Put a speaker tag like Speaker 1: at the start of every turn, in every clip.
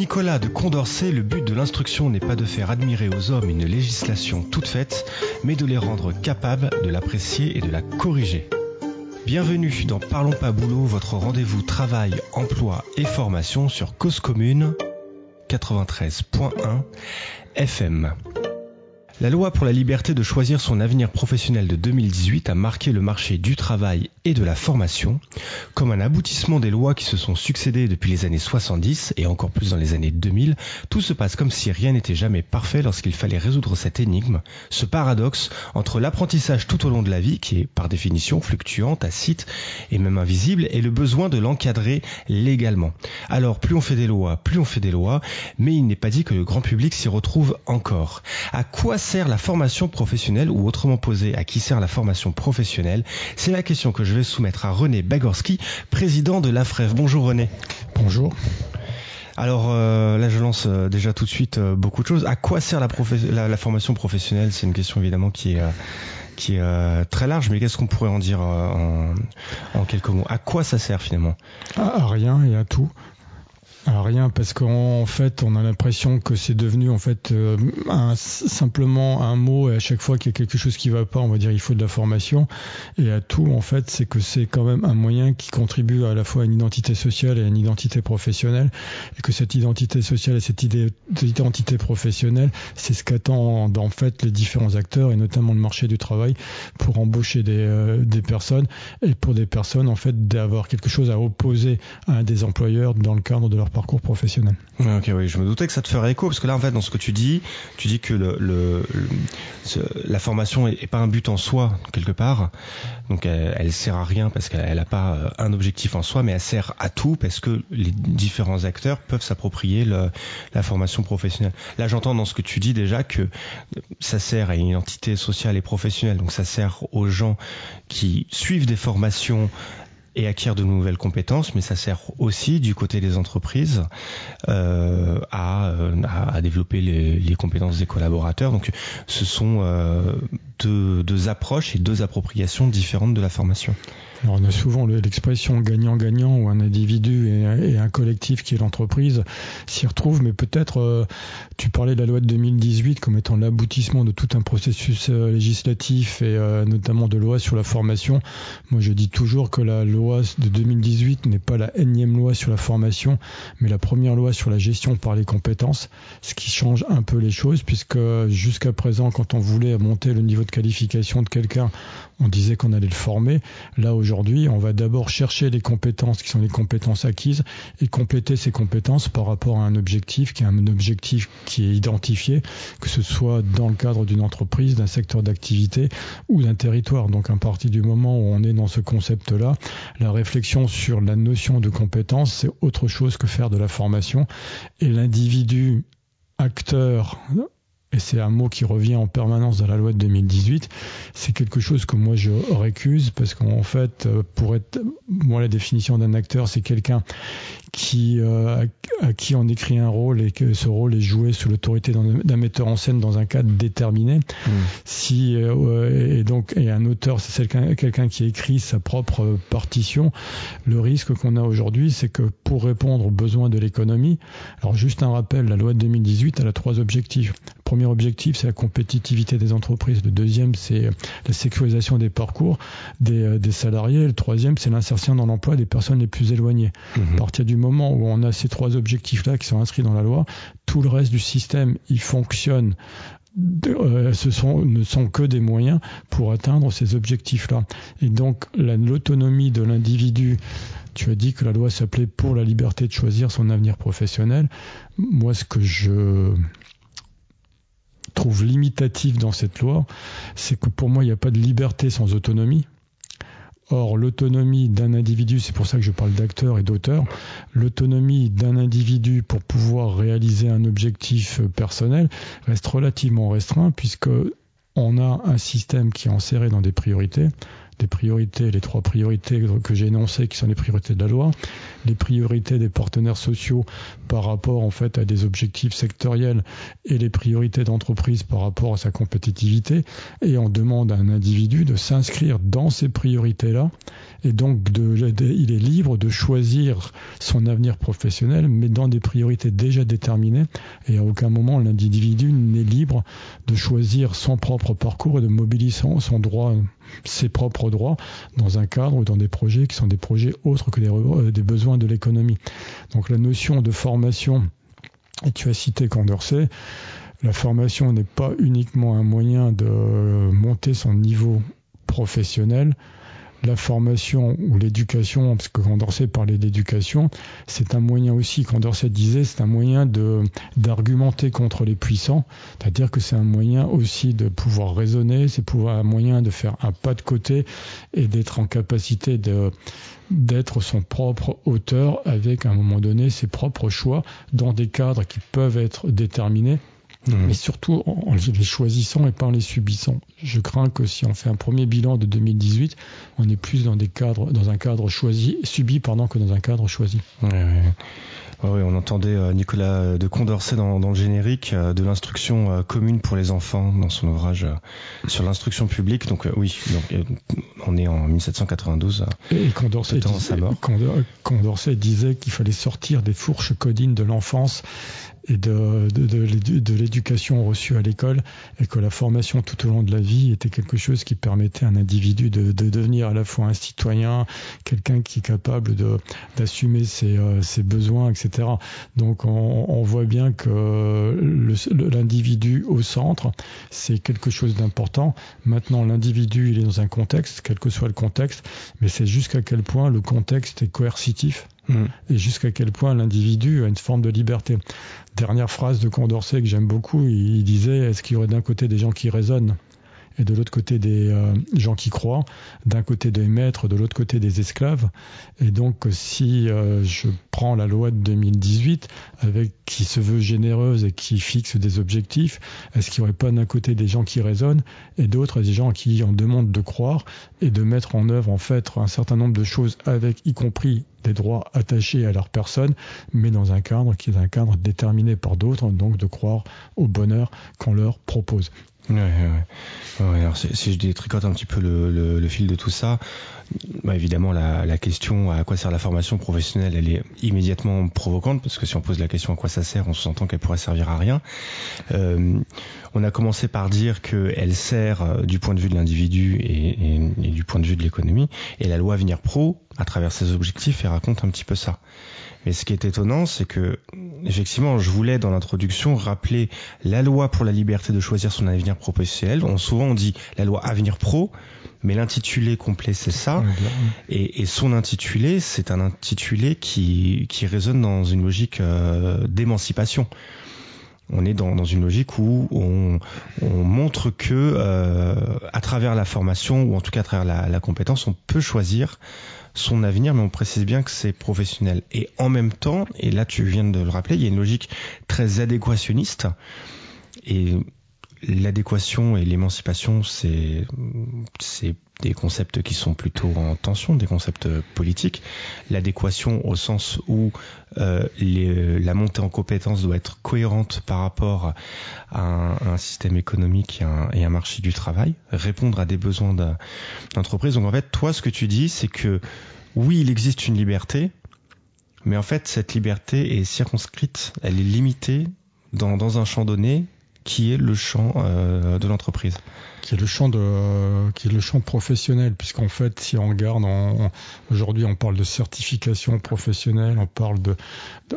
Speaker 1: Nicolas de Condorcet, le but de l'instruction n'est pas de faire admirer aux hommes une législation toute faite, mais de les rendre capables de l'apprécier et de la corriger. Bienvenue dans Parlons pas boulot, votre rendez-vous travail, emploi et formation sur Cause Commune 93.1 FM. La loi pour la liberté de choisir son avenir professionnel de 2018 a marqué le marché du travail et de la formation comme un aboutissement des lois qui se sont succédées depuis les années 70 et encore plus dans les années 2000. Tout se passe comme si rien n'était jamais parfait lorsqu'il fallait résoudre cette énigme, ce paradoxe entre l'apprentissage tout au long de la vie qui est par définition fluctuant, tacite et même invisible et le besoin de l'encadrer légalement. Alors plus on fait des lois, plus on fait des lois, mais il n'est pas dit que le grand public s'y retrouve encore. À quoi sert la formation professionnelle ou autrement posé, à qui sert la formation professionnelle? C'est la question que je vais soumettre à René Bagorski, président de l'AFREF. Bonjour René.
Speaker 2: Bonjour.
Speaker 1: Alors euh, là, je lance euh, déjà tout de suite euh, beaucoup de choses. À quoi sert la, la, formation professionnelle? C'est une question évidemment qui est qui est très large, mais qu'est-ce qu'on pourrait en dire en, en, quelques mots? À quoi ça sert finalement?
Speaker 2: À rien et à tout rien, parce qu'en fait, on a l'impression que c'est devenu en fait euh, simplement un mot et à chaque fois qu'il y a quelque chose qui va pas, on va dire il faut de la formation. Et à tout, en fait, c'est que c'est quand même un moyen qui contribue à la fois à une identité sociale et à une identité professionnelle, et que cette identité sociale et cette identité professionnelle, c'est ce qu'attendent en fait les différents acteurs et notamment le marché du travail pour embaucher des, euh, des personnes et pour des personnes en fait d'avoir quelque chose à opposer à des employeurs dans le cadre de leur parcours professionnel.
Speaker 1: Ok, oui, je me doutais que ça te ferait écho parce que là, en fait, dans ce que tu dis, tu dis que la formation est, pas un but en soi quelque part, donc elle, elle sert à rien parce qu'elle n'a pas euh, un objectif en soi, mais elle sert à tout parce que les différents acteurs peuvent s'approprier la formation professionnelle. Là, j'entends dans ce que tu dis déjà que ça sert à une identité sociale et professionnelle, donc ça sert aux gens qui suivent des formations et acquiert de nouvelles compétences, mais ça sert aussi du côté des entreprises euh, à, euh, à, développer les, les, compétences des collaborateurs. Donc ce sont euh, deux, deux approches et deux appropriations différentes de la formation.
Speaker 2: Alors on a souvent l'expression gagnant-gagnant où un individu et, un collectif qui est l'entreprise s'y retrouvent, mais peut-être euh, tu parlais de la loi de 2018 comme étant l'aboutissement de tout un processus euh, législatif et euh, notamment de loi sur la formation. Moi je dis toujours que la loi de 2018 n'est pas la énième loi sur la formation, mais la première loi sur la gestion par les compétences, ce qui change un peu les choses puisque jusqu'à présent quand on voulait monter le niveau de qualification de quelqu'un, on disait qu'on allait le former. Là aujourd'hui, on va d'abord chercher les compétences qui sont les compétences acquises et compléter ces compétences par rapport à un objectif qui est un objectif qui est identifié, que ce soit dans le cadre d'une entreprise, d'un secteur d'activité ou d'un territoire. Donc à partir du moment où on est dans ce concept-là, la réflexion sur la notion de compétence, c'est autre chose que faire de la formation. Et l'individu acteur et c'est un mot qui revient en permanence dans la loi de 2018, c'est quelque chose que moi je récuse parce qu'en fait, euh, pour être, moi la définition d'un acteur, c'est quelqu'un qui euh, à qui on écrit un rôle et que ce rôle est joué sous l'autorité d'un metteur en scène dans un cadre déterminé. Mmh. Si euh, et donc et un auteur, c'est quelqu'un qui écrit sa propre partition. Le risque qu'on a aujourd'hui, c'est que pour répondre aux besoins de l'économie, alors juste un rappel, la loi de 2018 elle a trois objectifs premier objectif, c'est la compétitivité des entreprises. Le deuxième, c'est la sécurisation des parcours des, euh, des salariés. Le troisième, c'est l'insertion dans l'emploi des personnes les plus éloignées. Mhm. À partir du moment où on a ces trois objectifs-là qui sont inscrits dans la loi, tout le reste du système, il fonctionne euh, ce sont, ne sont que des moyens pour atteindre ces objectifs-là. Et donc l'autonomie de l'individu, tu as dit que la loi s'appelait pour la liberté de choisir son avenir professionnel. Moi, ce que je trouve limitatif dans cette loi, c'est que pour moi, il n'y a pas de liberté sans autonomie. Or, l'autonomie d'un individu, c'est pour ça que je parle d'acteur et d'auteur, l'autonomie d'un individu pour pouvoir réaliser un objectif personnel reste relativement restreint puisque on a un système qui est enserré dans des priorités les trois priorités que j'ai énoncées, qui sont les priorités de la loi, les priorités des partenaires sociaux par rapport en fait à des objectifs sectoriels et les priorités d'entreprise par rapport à sa compétitivité. Et on demande à un individu de s'inscrire dans ces priorités-là Et donc, il est libre de choisir son avenir professionnel, mais dans des priorités déjà déterminées. Et à aucun moment, l'individu n'est libre de choisir son propre parcours et de mobiliser son, droit, ses propres droits, dans un cadre ou dans des projets qui sont des projets autres que des, euh, des besoins de l'économie. Donc, la notion de formation, tu as cité Condorcet, la formation n'est pas uniquement un moyen de monter son niveau professionnel, la formation ou l'éducation, parce que Condorcet parlait d'éducation, c'est un moyen aussi, Condorcet disait, c'est un moyen de d'argumenter contre les puissants, c'est-à-dire que c'est un moyen aussi de pouvoir raisonner, c'est pouvoir un moyen de faire un pas de côté et d'être en capacité d'être son propre auteur avec à un moment donné ses propres choix dans des cadres qui peuvent être déterminés Mmh. mais surtout en les choisissant et pas en les subissant. Je crains que si on fait un premier bilan de 2018, on est plus dans des cadres, dans un cadre choisi, subi pendant que dans un cadre choisi.
Speaker 1: Oui, on entendait euh, Nicolas de Condorcet dans, le générique euh, de l'instruction euh, commune pour les enfants dans son ouvrage sur l'instruction publique. Donc oui, donc, on est en 1792.
Speaker 2: Et Condorcet, disait, Condorcet disait qu'il fallait sortir des fourches codines de l'enfance et de, de, l'éducation reçue à l'école et que la formation tout au long de la vie était quelque chose qui permettait à un individu de, devenir à la fois un citoyen, quelqu'un qui est capable d'assumer ses, euh, besoins, etc. Donc on, on voit bien que l'individu au centre, c'est quelque chose d'important. Maintenant, l'individu, il est dans un contexte, quel que soit le contexte, mais c'est jusqu'à quel point le contexte est coercitif Et jusqu'à quel point l'individu a une forme de liberté. Dernière phrase de Condorcet que j'aime beaucoup, il disait est-ce qu'il y aurait d'un côté des gens qui raisonnent? Et de l'autre côté des euh, gens qui croient, d'un côté des maîtres, de l'autre côté des esclaves. Et donc si euh, je prends la loi de 2018, avec qui se veut généreuse et qui fixe des objectifs, est-ce qu'il n'y aurait pas d'un côté des gens qui raisonnent et d'autres des gens qui en demandent de croire et de mettre en œuvre en fait un certain nombre de choses avec y compris des droits attachés à leur personne, mais dans un cadre qui est un cadre déterminé par d'autres, donc de croire au bonheur qu'on leur propose.
Speaker 1: Ouais, ouais. ouais alors si je détricote un petit peu le, le, le fil de tout ça, bah évidemment la, la, question à quoi sert la formation professionnelle, elle est immédiatement provocante parce que si on pose la question à quoi ça sert, on se entend qu'elle pourrait servir à rien. Euh, on a commencé par dire qu'elle sert euh, du point de vue de l'individu et, et, et, du point de vue de l'économie, et la loi Avenir Pro, à travers ses objectifs, elle raconte un petit peu ça. Mais ce qui est étonnant, c'est que, effectivement, je voulais dans l'introduction rappeler la loi pour la liberté de choisir son avenir professionnel. On, souvent on dit la loi Avenir Pro, mais l'intitulé complet c'est ça. Et, et, son intitulé, c'est un intitulé qui, qui résonne dans une logique euh, d'émancipation on est dans, dans, une logique où on, on montre que euh, à travers la formation ou en tout cas à travers la, la compétence, on peut choisir son avenir, mais on précise bien que c'est professionnel. Et en même temps, et là tu viens de le rappeler, il y a une logique très adéquationniste. Et l'adéquation et l'émancipation, c'est des concepts qui sont plutôt en tension, des concepts politiques. L'adéquation au sens où euh, les, la montée en compétence doit être cohérente par rapport à un, système économique et un, et un, marché du travail, répondre à des besoins d'entreprise. Donc en fait, toi, ce que tu dis, c'est que oui, il existe une liberté, mais en fait, cette liberté est circonscrite, elle est limitée dans, dans un champ donné qui est le champ euh, de l'entreprise.
Speaker 2: Qui est le champ de qui est le champ professionnel puisqu'en fait si on regarde aujourd'hui on parle de certification professionnelle on parle de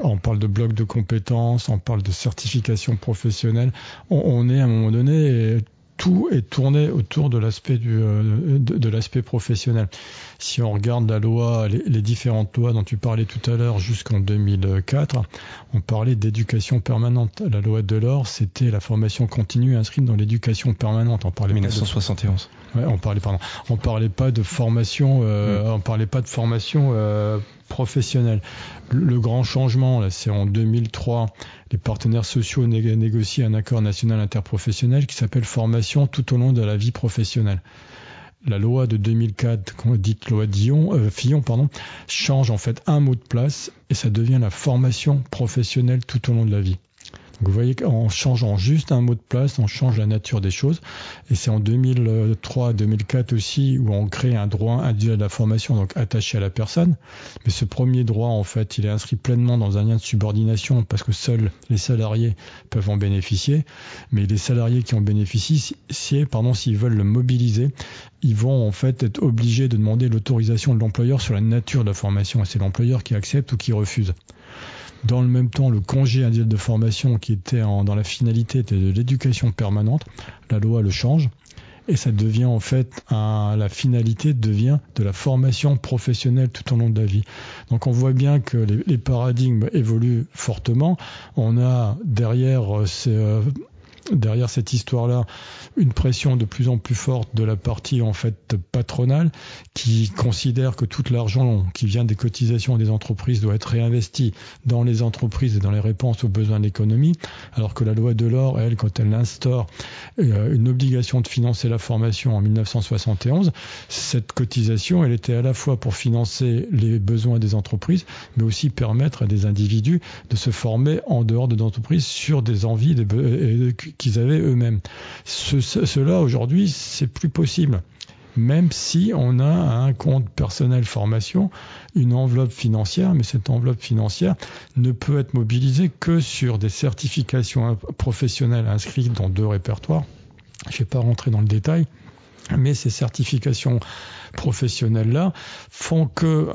Speaker 2: on parle de bloc de compétences on parle de certification professionnelle. On, on est à un moment donné tout est tourné autour de l'aspect du euh, de, de l'aspect professionnel. Si on regarde la loi, les, les différentes lois dont tu parlais tout à l'heure jusqu'en 2004, on parlait d'éducation permanente. La loi de l'or, c'était la formation continue inscrite dans l'éducation permanente. On parlait
Speaker 1: 1971.
Speaker 2: Ouais, on parlait pardon. On parlait pas de formation. Euh, mm. On parlait pas de formation euh, professionnelle. Le grand changement, c'est en 2003, les partenaires sociaux négocient un accord national interprofessionnel qui s'appelle formation tout au long de la vie professionnelle. La loi de 2004, dite loi Dion, euh, Fillon, change en fait un mot de place et ça devient la formation professionnelle tout au long de la vie. Vous voyez qu'en changeant juste un mot de place, on change la nature des choses. Et c'est en 2003-2004 aussi où on crée un droit individuel de la formation, donc attaché à la personne. Mais ce premier droit, en fait, il est inscrit pleinement dans un lien de subordination parce que seuls les salariés peuvent en bénéficier. Mais les salariés qui en bénéficient, pardon, s'ils veulent le mobiliser, ils vont en fait être obligés de demander l'autorisation de l'employeur sur la nature de la formation. Et c'est l'employeur qui accepte ou qui refuse. Dans le même temps, le congé individuel de formation qui était dans la finalité de l'éducation permanente, la loi le change et ça devient en fait la finalité devient de la formation professionnelle tout au long de la vie. Donc on voit bien que les, paradigmes évoluent fortement. On a derrière euh, ces, euh, derrière cette histoire-là une pression de plus en plus forte de la partie en fait patronale qui considère que tout l'argent qui vient des cotisations des entreprises doit être réinvesti dans les entreprises et dans les réponses aux besoins de l'économie, alors que la loi de l'or, elle, quand elle instaure euh, une obligation de financer la formation en 1971, cette cotisation, elle était à la fois pour financer les besoins des entreprises, mais aussi permettre à des individus de se former en dehors de l'entreprise sur des envies des, qu'ils avaient eux-mêmes. Ce, cela aujourd'hui, c'est plus possible. Même si on a un compte personnel formation, une enveloppe financière, mais cette enveloppe financière ne peut être mobilisée que sur des certifications professionnelles inscrites dans deux répertoires. Je ne vais pas rentrer dans le détail, mais ces certifications professionnelles-là font que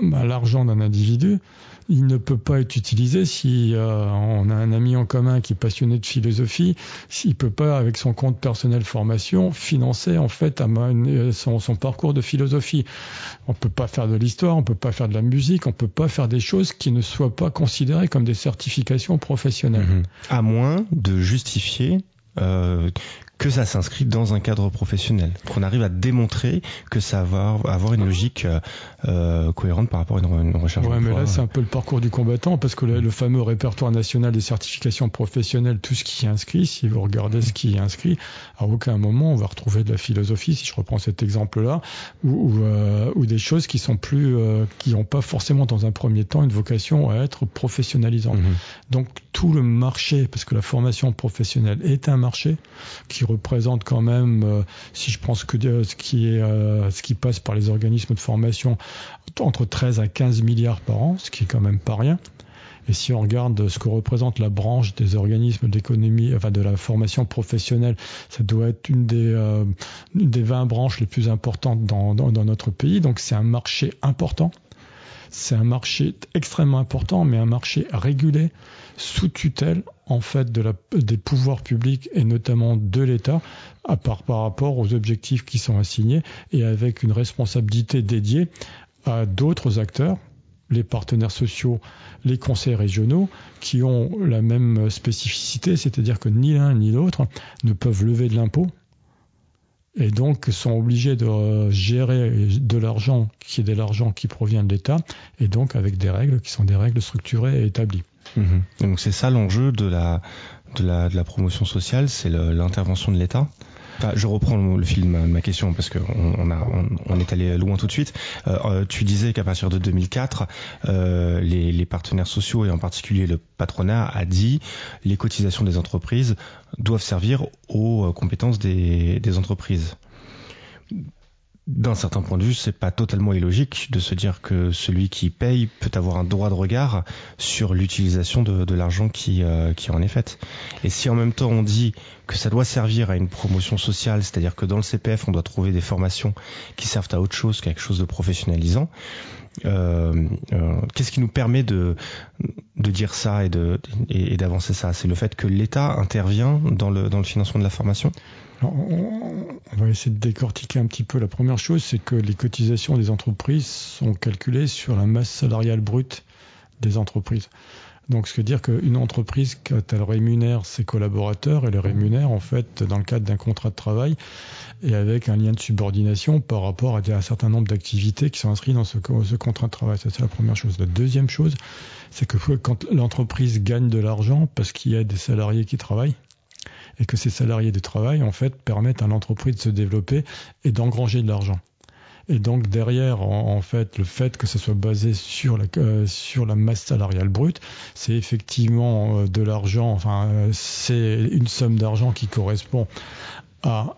Speaker 2: bah, l'argent d'un individu il ne peut pas être utilisé si euh, on a un ami en commun qui est passionné de philosophie, s'il peut pas avec son compte personnel formation financer en fait euh, son, son parcours de philosophie. On peut pas faire de l'histoire, on peut pas faire de la musique, on peut pas faire des choses qui ne soient pas considérées comme des certifications professionnelles. Mhm.
Speaker 1: À moins de justifier euh, que ça s'inscrit dans un cadre professionnel, qu'on arrive à démontrer que ça va avoir une logique euh, euh cohérente par rapport à une, recherche.
Speaker 2: Ouais, mais là c'est un peu le parcours du combattant parce que le, fameux répertoire national des certifications professionnelles, tout ce qui est inscrit, si vous regardez ce qui est inscrit, à aucun moment on va retrouver de la philosophie, si je reprends cet exemple-là, ou, ou, euh, ou, des choses qui sont plus, euh, qui n'ont pas forcément dans un premier temps une vocation à être professionnalisantes. Mhm. Donc tout le marché, parce que la formation professionnelle est un marché qui représente quand même, euh, si je pense que ce qui est, euh, ce qui passe par les organismes de formation, entre 13 à 15 milliards par an, ce qui est quand même pas rien. Et si on regarde ce que représente la branche des organismes d'économie, enfin de la formation professionnelle, ça doit être une des, euh, une des 20 branches les plus importantes dans notre pays. Donc c'est un marché important. C'est un marché extrêmement important, mais un marché régulé sous tutelle en fait des pouvoirs publics et notamment de l'État à part par rapport aux objectifs qui sont assignés et avec une responsabilité dédiée à d'autres acteurs les partenaires sociaux, les conseils régionaux, qui ont la même spécificité, c'est-à-dire que ni l'un ni l'autre ne peuvent lever de l'impôt, et donc sont obligés de gérer de l'argent qui est de l'argent qui provient de l'État, et donc avec des règles qui sont des règles structurées et établies.
Speaker 1: Mhm. Donc c'est ça l'enjeu de la, promotion sociale, c'est l'intervention de l'État. je reprends le, fil de ma, question parce qu'on on, est allé loin tout de suite. Euh, euh, tu disais qu'à partir de 2004, euh, les, partenaires sociaux et en particulier le patronat a dit les cotisations des entreprises doivent servir aux compétences des entreprises d'un certain point de vue, c'est pas totalement illogique de se dire que celui qui paye peut avoir un droit de regard sur l'utilisation de, l'argent qui, euh, qui en est faite. Et si en même temps on dit que ça doit servir à une promotion sociale, c'est-à-dire que dans le CPF on doit trouver des formations qui servent à autre chose, quelque chose de professionnalisant, euh, euh, qu'est-ce qui nous permet de, de dire ça et de et, d'avancer ça? C'est le fait que l'État intervient dans le dans le financement de la formation?
Speaker 2: On, va essayer de décortiquer un petit peu. La première chose, c'est que les cotisations des entreprises sont calculées sur la masse salariale brute des entreprises. Donc, ce veut dire qu'une entreprise, quand elle rémunère ses collaborateurs, elle les rémunère en fait dans le cadre d'un contrat de travail et avec un lien de subordination par rapport à un certain nombre d'activités qui sont inscrites dans ce, ce contrat de travail. Ça, c'est la première chose. La deuxième chose, c'est que quand l'entreprise gagne de l'argent parce qu'il y a des salariés qui travaillent, et que ces salariés de travail, en fait, permettent à l'entreprise de se développer et d'engranger de l'argent. Et donc derrière, en, fait, le fait que ce soit basé sur la, euh, sur la masse salariale brute, c'est effectivement de l'argent, enfin, c'est une somme d'argent qui correspond à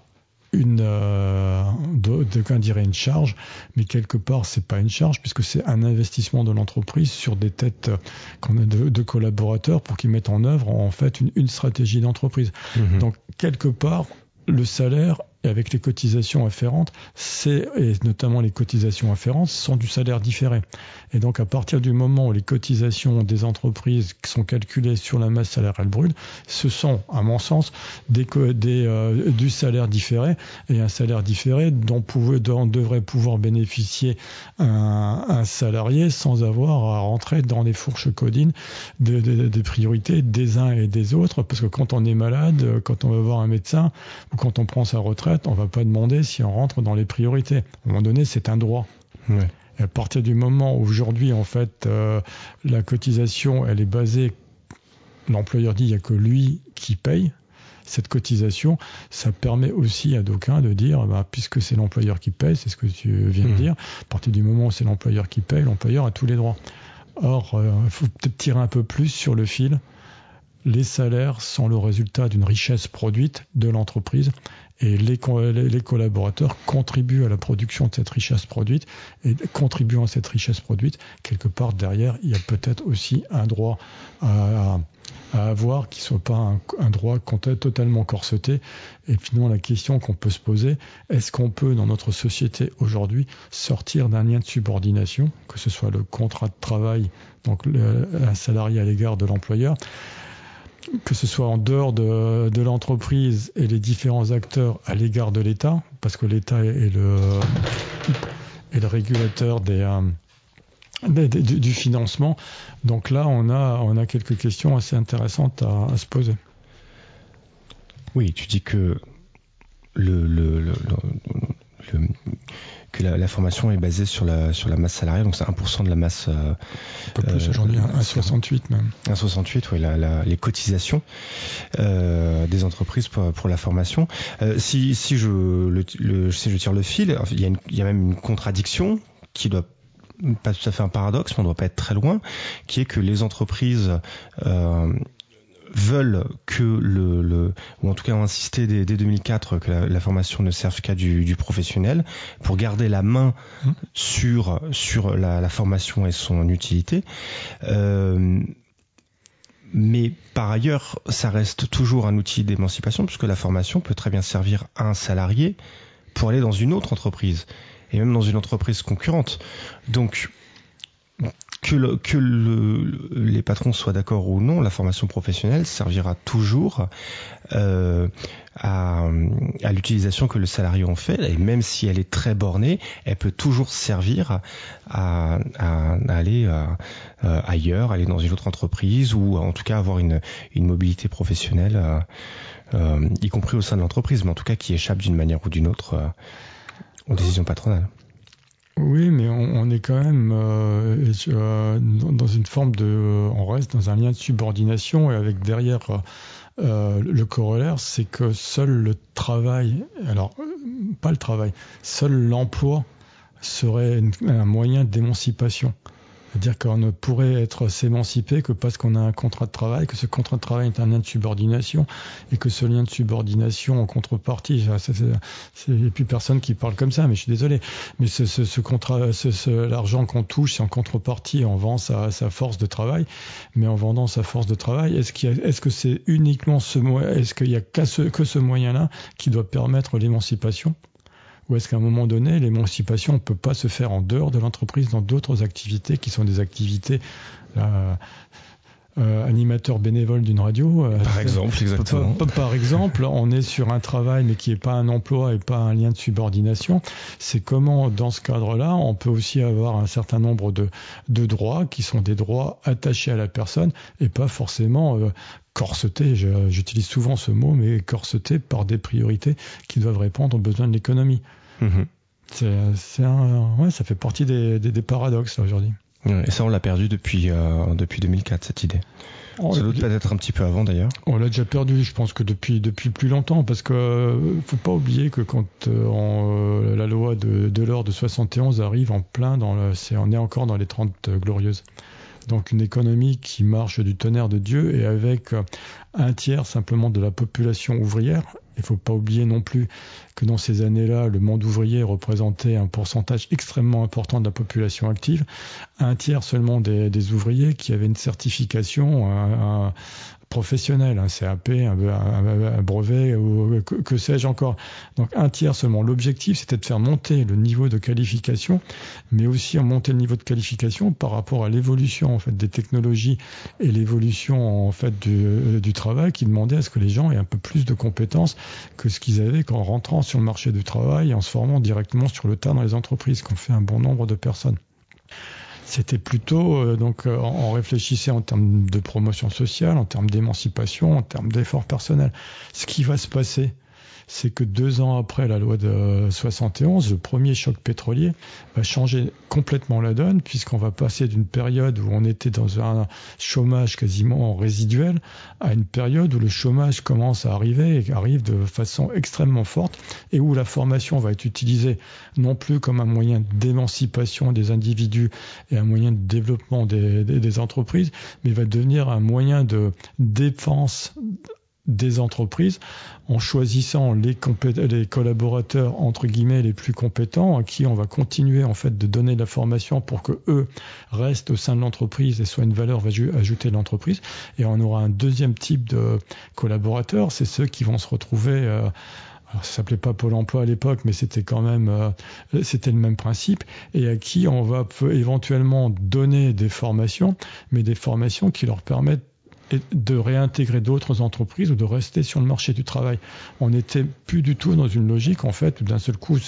Speaker 2: une euh, de, de dirait une charge, mais quelque part c'est pas une charge puisque c'est un investissement de l'entreprise sur des têtes qu'on a de, collaborateurs pour qu'ils mettent en œuvre en fait une, stratégie d'entreprise. Mhm. Donc quelque part le salaire et avec les cotisations afférentes, c'est et notamment les cotisations afférentes sont du salaire différé. Et donc à partir du moment où les cotisations des entreprises sont calculées sur la masse salariale brute, ce sont à mon sens des, euh, du salaire différé et un salaire différé dont, pouvait, devrait pouvoir bénéficier un, salarié sans avoir à rentrer dans les fourches codines des de, de priorités des uns et des autres parce que quand on est malade, quand on va voir un médecin ou quand on prend sa retraite on va pas demander si on rentre dans les priorités. À un moment donné, c'est un droit. à partir du moment où aujourd'hui, en fait, euh, la cotisation, elle est basée, l'employeur dit, il n'y a que lui qui paye cette cotisation, ça permet aussi à d'aucuns de dire, bah, puisque c'est l'employeur qui paye, c'est ce que tu viens de mmh. dire, à partir du moment où c'est l'employeur qui paye, l'employeur a tous les droits. Or, euh, il faut peut-être tirer un peu plus sur le fil. Les salaires sont le résultat d'une richesse produite de l'entreprise et les, les, collaborateurs contribuent à la production de cette richesse produite et contribuant à cette richesse produite, quelque part derrière, il y a peut-être aussi un droit à, à avoir qui soit pas un, un, droit totalement corseté. Et finalement, la question qu'on peut se poser, est-ce qu'on peut, dans notre société aujourd'hui, sortir d'un lien de subordination, que ce soit le contrat de travail, donc le, un salarié à l'égard de l'employeur, que ce soit en dehors de, l'entreprise et les différents acteurs à l'égard de l'État, parce que l'État est le, régulateur des, euh, du, financement. Donc là, on a, quelques questions assez intéressantes à, se poser.
Speaker 1: Oui, tu dis que le, le que la, formation est basée sur la, sur la masse salariale, donc c'est 1% de la masse. Euh,
Speaker 2: un peu plus aujourd'hui, 1,68 même.
Speaker 1: 1,68, oui, la, les cotisations euh, des entreprises pour, pour la formation. Euh, si, si, je, le, si je tire le fil, il y, a une, il y a même une contradiction qui doit pas tout à fait un paradoxe, mais on ne doit pas être très loin, qui est que les entreprises euh, veulent que le, le, ou en tout cas ont insisté dès, 2004 que la, formation ne serve qu'à du, du, professionnel pour garder la main mmh. sur sur la, la, formation et son utilité. Euh, mais par ailleurs, ça reste toujours un outil d'émancipation puisque la formation peut très bien servir à un salarié pour aller dans une autre entreprise et même dans une entreprise concurrente. Donc que, que le, les patrons soient d'accord ou non, la formation professionnelle servira toujours euh, à, l'utilisation que le salarié en fait, et même si elle est très bornée, elle peut toujours servir à, aller euh, euh, ailleurs, aller dans une autre entreprise, ou en tout cas avoir une, mobilité professionnelle, y compris au sein de l'entreprise, mais en tout cas qui échappe d'une manière ou d'une autre aux décisions patronales.
Speaker 2: Oui, mais on, est quand même euh, euh, dans une forme de, on reste dans un lien de subordination et avec derrière euh, le corollaire, c'est que seul le travail, alors pas le travail, seul l'emploi serait un moyen d'émancipation. C'est-à-dire qu'on ne pourrait être s'émanciper que parce qu'on a un contrat de travail, que ce contrat de travail est un lien de subordination, et que ce lien de subordination en contrepartie, c'est plus personne qui parle comme ça, mais je suis désolé, mais ce, contrat, l'argent qu'on touche, c'est en contrepartie, on vend sa, force de travail, mais en vendant sa force de travail, est-ce que c'est uniquement ce est-ce qu'il y a que ce moyen-là qui doit permettre l'émancipation? Ou est-ce qu'à un moment donné, l'émancipation ne peut pas se faire en dehors de l'entreprise dans d'autres activités qui sont des activités euh, euh, animateur bénévole d'une radio.
Speaker 1: Euh, par exemple, exactement.
Speaker 2: Par, exemple, on est sur un travail mais qui n'est pas un emploi et pas un lien de subordination. C'est comment, dans ce cadre-là, on peut aussi avoir un certain nombre de, de droits qui sont des droits attachés à la personne et pas forcément euh, corsetés. J'utilise souvent ce mot, mais corsetés par des priorités qui doivent répondre aux besoins de l'économie. Mhm. C'est, un, ouais, ça fait partie des, des, paradoxes aujourd'hui.
Speaker 1: Et ça, on l'a perdu depuis, euh, depuis 2004, cette idée. Ça doit peut-être un petit peu avant d'ailleurs.
Speaker 2: On l'a déjà perdu, je pense que depuis depuis plus longtemps, parce que euh, faut pas oublier que quand euh, la loi de, de l'or de 71 arrive en plein dans le, c'est on est encore dans les 30 glorieuses. Donc une économie qui marche du tonnerre de Dieu et avec un tiers simplement de la population ouvrière. Il ne faut pas oublier non plus que dans ces années-là, le monde ouvrier représentait un pourcentage extrêmement important de la population active. Un tiers seulement des, ouvriers qui avaient une certification, un, professionnel, un CAP, un, brevet ou que, sais-je encore. Donc un tiers seulement. L'objectif, c'était de faire monter le niveau de qualification, mais aussi monter le niveau de qualification par rapport à l'évolution en fait des technologies et l'évolution en fait du, du travail, qui demandait à ce que les gens aient un peu plus de compétences que ce qu'ils avaient qu'en rentrant sur le marché du travail et en se formant directement sur le tas dans les entreprises, qu'ont fait un bon nombre de personnes. C'était plutôt euh, donc euh, on réfléchissait en termes de promotion sociale, en termes d'émancipation, en termes d'effort personnel. Ce qui va se passer c'est que deux ans après la loi de 71, le premier choc pétrolier va changer complètement la donne, puisqu'on va passer d'une période où on était dans un chômage quasiment résiduel à une période où le chômage commence à arriver et arrive de façon extrêmement forte et où la formation va être utilisée non plus comme un moyen d'émancipation des individus et un moyen de développement des, des entreprises, mais va devenir un moyen de défense des entreprises en choisissant les, les, collaborateurs entre guillemets les plus compétents à qui on va continuer en fait de donner de la formation pour que eux restent au sein de l'entreprise et soient une valeur ajoutée de l'entreprise. Et on aura un deuxième type de collaborateurs. C'est ceux qui vont se retrouver euh, alors, ça s'appelait pas Pôle Emploi à l'époque, mais c'était quand même, euh, c'était le même principe, et à qui on va éventuellement donner des formations, mais des formations qui leur permettent de réintégrer d'autres entreprises ou de rester sur le marché du travail. On n'était plus du tout dans une logique en fait où d'un seul coup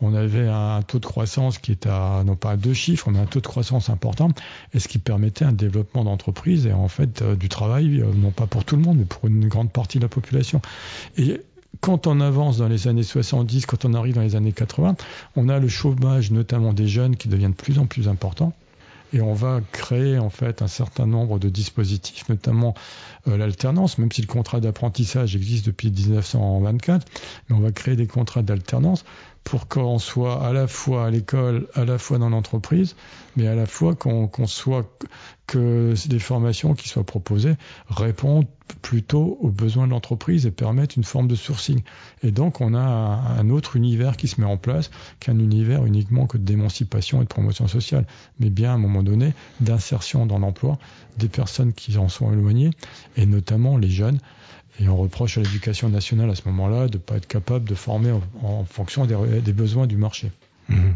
Speaker 2: on avait un taux de croissance qui était à non pas à deux chiffres, mais un taux de croissance important, et ce qui permettait un développement d'entreprise et en fait euh, du travail, euh, non pas pour tout le monde, mais pour une grande partie de la population. Et quand on avance dans les années 70, quand on arrive dans les années 80, on a le chômage notamment des jeunes qui devient de plus en plus important et on va créer en fait un certain nombre de dispositifs, notamment euh, l'alternance, même si le contrat d'apprentissage existe depuis 1924, mais on va créer des contrats d'alternance pour qu'on soit à la fois à l'école, à la fois dans l'entreprise, mais à la fois qu'on soit que les formations qui soient proposées répondent plutôt aux besoins de l'entreprise et permettent une forme de sourcing. Et donc on a un autre univers qui se met en place qu'un univers uniquement que d'émancipation et de promotion sociale, mais bien à un moment donné d'insertion dans l'emploi des personnes qui en sont éloignées et notamment les jeunes et on reproche à l'éducation nationale à ce moment-là de ne pas être capable de former en, fonction des, besoins du marché. Mmh.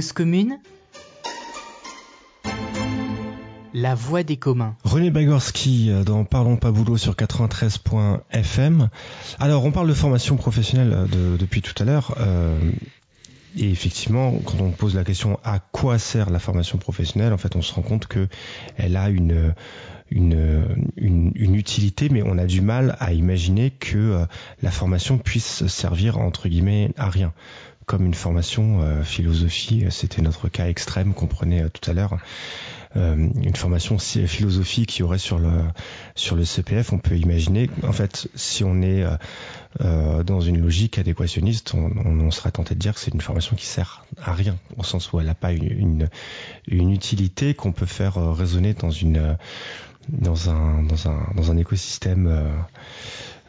Speaker 3: Commune La voix des communs.
Speaker 1: René Bagorski euh, dans Parlons pas boulot sur 93.fm. Alors on parle de formation professionnelle euh, depuis tout à l'heure. Euh, et effectivement, quand on pose la question à quoi sert la formation professionnelle, en fait, on se rend compte que elle a une, une, utilité, mais on a du mal à imaginer que la formation puisse servir entre guillemets à rien comme une formation euh, philosophie, c'était notre cas extrême qu'on prenait euh, tout à l'heure. Euh, une formation philosophie qui aurait sur le sur le CPF, on peut imaginer. En fait, si on est dans une logique adéquationniste, on, on, serait tenté de dire que c'est une formation qui sert à rien, au sens où elle n'a pas une, une, utilité qu'on peut faire résonner dans une dans un dans un dans un écosystème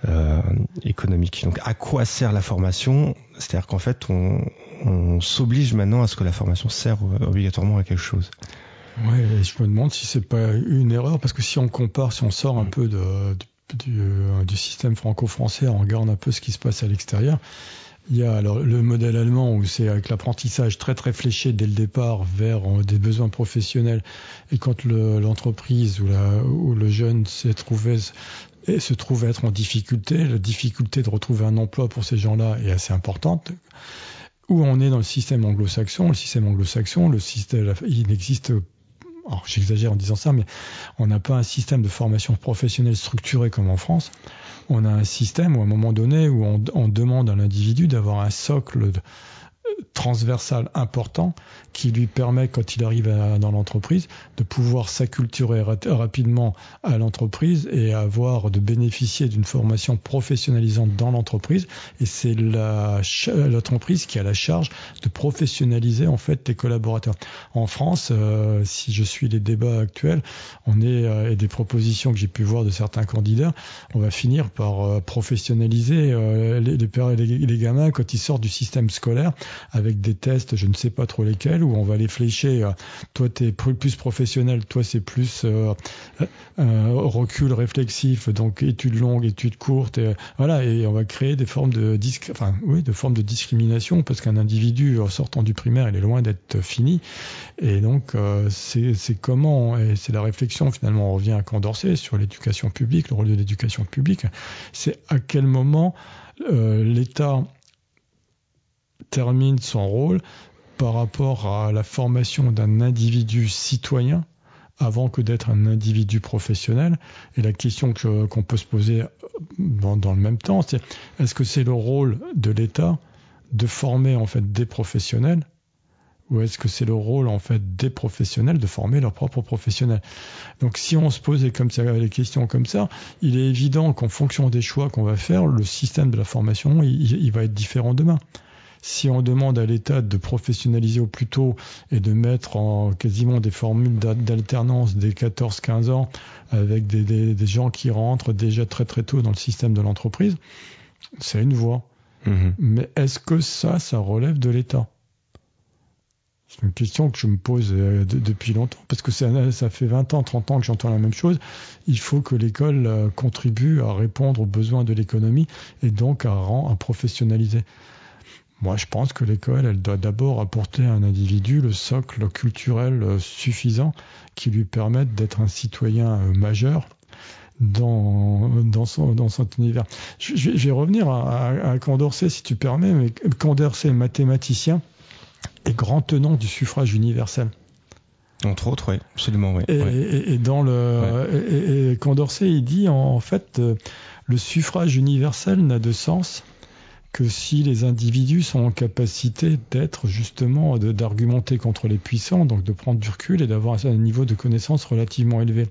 Speaker 1: euh, économique. Donc à quoi sert la formation? C'est-à-dire qu'en fait, on, on s'oblige maintenant à ce que la formation sert obligatoirement à quelque chose.
Speaker 2: Ouais, je me demande si c'est pas une erreur parce que si on compare, si on sort un mm. peu de, du, du, système franco-français, on regarde un peu ce qui se passe à l'extérieur. Il y a alors le modèle allemand où c'est avec l'apprentissage très très fléché dès le départ vers euh, des besoins professionnels et quand l'entreprise ou, la, ou le jeune s'est trouvé et se trouve être en difficulté, la difficulté de retrouver un emploi pour ces gens-là est assez importante. Où on est dans le système anglo-saxon, le système anglo-saxon, le système, il n'existe alors j'exagère en disant ça, mais on n'a pas un système de formation professionnelle structuré comme en France. On a un système où à un moment donné où on, demande à l'individu d'avoir un socle transversal important qui lui permet, quand il arrive dans l'entreprise, de pouvoir s'acculturer rapidement à l'entreprise et avoir de bénéficier d'une formation professionnalisante dans l'entreprise. Et c'est l'entreprise qui a la charge de professionnaliser en fait les collaborateurs. En France, euh, si je suis les débats actuels, on est euh, et des propositions que j'ai pu voir de certains candidats, on va finir par euh, professionnaliser les, les, les gamins quand ils sortent du système scolaire avec des tests, je ne sais pas trop lesquels, où on va les flécher. Euh, toi, tu es plus professionnel, toi, c'est plus euh, recul réflexif, donc études longues, études courtes, et, voilà, et on va créer des formes de, discrimination, parce qu'un individu sortant du primaire, il est loin d'être fini. Et donc, c'est comment, et c'est la réflexion, finalement, on revient à Condorcet sur l'éducation publique, le rôle de l'éducation publique, c'est à quel moment l'État termine son rôle par rapport à la formation d'un individu citoyen avant que d'être un individu professionnel. Et la question qu'on peut se poser dans, dans le même temps, c'est est-ce que c'est le rôle de l'État de former en fait des professionnels ou est-ce que c'est le rôle en fait des professionnels de former leurs propres professionnels? Donc si on se posait comme ça les questions comme ça, il est évident qu'en fonction des choix qu'on va faire, le système de la formation il va être différent demain si on demande à l'État de professionnaliser au plus tôt et de mettre en quasiment des formules d'alternance dès 14-15 ans avec des, gens qui rentrent déjà très très tôt dans le système de l'entreprise, c'est une voie. Mhm. Mais est-ce que ça, ça relève de l'État? C'est une question que je me pose euh, depuis longtemps, parce que ça, ça, fait 20 ans, 30 ans que j'entends la même chose. Il faut que l'école euh, contribue à répondre aux besoins de l'économie et donc à, à professionnaliser. Moi, je pense que l'école, elle doit d'abord apporter à un individu le socle culturel euh, suffisant qui lui permette d'être un citoyen euh, majeur dans, dans, son, dans son univers. Je, vais revenir à, à, Condorcet, si tu permets, mais Condorcet, mathématicien, et grand tenant du suffrage universel.
Speaker 1: Entre autres, oui, absolument, oui.
Speaker 2: Et, dans le, et, Condorcet, il dit en fait, euh, le suffrage universel n'a de sens que si les individus sont en capacité d'être justement, d'argumenter contre les puissants, donc de prendre du recul et d'avoir un niveau de connaissance relativement élevé.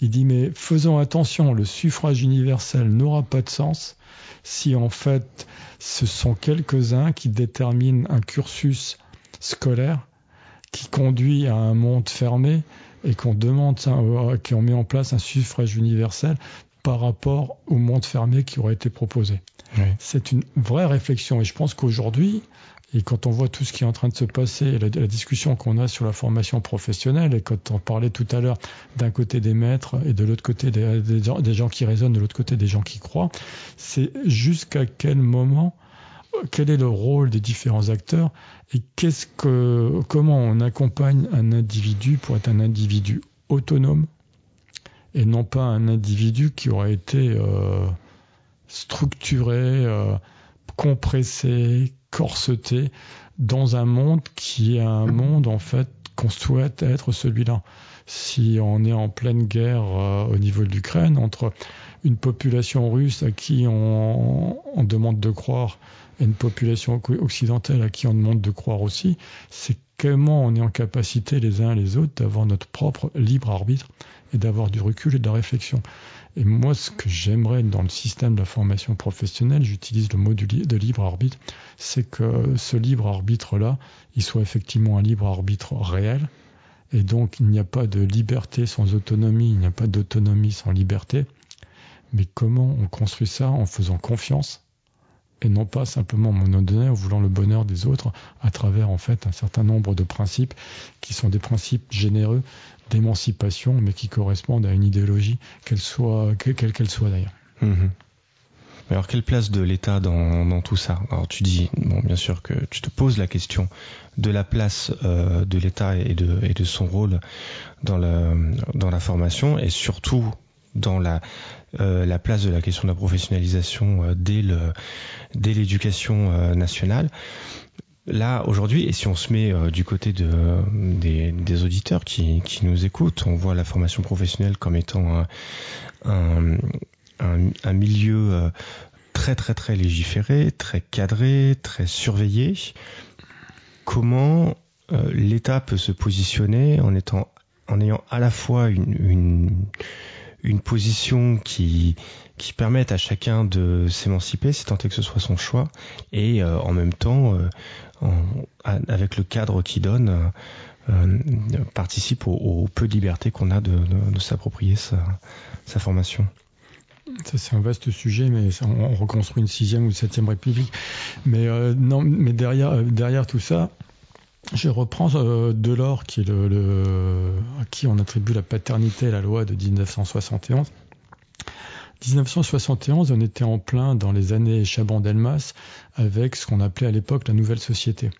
Speaker 2: Il dit mais faisons attention, le suffrage universel n'aura pas de sens si en fait ce sont quelques-uns qui déterminent un cursus scolaire qui conduit à un monde fermé et qu'on demande, euh, qu'on met en place un suffrage universel par rapport au monde fermé qui aurait été proposé. C'est une vraie réflexion et je pense qu'aujourd'hui, et quand on voit tout ce qui est en train de se passer, la, discussion qu'on a sur la formation professionnelle, et quand on parlait tout à l'heure d'un côté des maîtres et de l'autre côté des, des, gens qui raisonnent, de l'autre côté des gens qui croient, c'est jusqu'à quel moment, quel est le rôle des différents acteurs et qu'est-ce que, comment on accompagne un individu pour être un individu autonome et non pas un individu qui aurait été euh, structuré, euh, compressé, corseté dans un monde qui est un monde en fait qu'on souhaite être celui-là. Si on est en pleine guerre euh, au niveau de l'Ukraine entre une population russe à qui on, on, demande de croire et une population occidentale à qui on demande de croire aussi, c'est comment on est en capacité les uns et les autres d'avoir notre propre libre arbitre et d'avoir du recul et de la réflexion. Et moi, ce que j'aimerais dans le système de la formation professionnelle, j'utilise le mot de libre arbitre, c'est que ce libre arbitre-là, il soit effectivement un libre arbitre réel. Et donc, il n'y a pas de liberté sans autonomie, il n'y a pas d'autonomie sans liberté. Mais comment on construit ça en faisant confiance et non pas simplement en voulant le bonheur des autres à travers en fait un certain nombre de principes qui sont des principes généreux d'émancipation, mais qui correspondent à une idéologie, qu'elle soit, quelle qu'elle soit d'ailleurs.
Speaker 1: Mhm. Alors quelle place de l'État dans, tout ça? Alors tu dis, bon, bien sûr que tu te poses la question de la place euh, de l'État et de, et de son rôle dans la, dans la formation et surtout dans la, euh, la place de la question de la professionnalisation euh, dès le dès l'éducation nationale là aujourd'hui, et si on se met euh, du côté de, des, auditeurs qui, qui, nous écoutent, on voit la formation professionnelle comme étant un, un, un, milieu euh, très très très légiféré, très cadré, très surveillé. Comment euh, l'État peut se positionner en étant en ayant à la fois une, une, une position qui qui permette à chacun de s'émanciper, si tant est que ce soit son choix, et en même temps avec le cadre qu'il donne, euh, euh, participe au, peu de liberté qu'on a de, s'approprier sa, formation.
Speaker 2: Ça, c'est un vaste sujet, mais on reconstruit une sixième ou septième république. Mais euh, non, mais derrière, euh, derrière tout ça, je reprends euh, Delors, qui à qui on attribue la paternité la loi de 1971. 1971, on était en plein dans les années Chaban-Delmas avec ce qu'on appelait à l'époque la nouvelle société.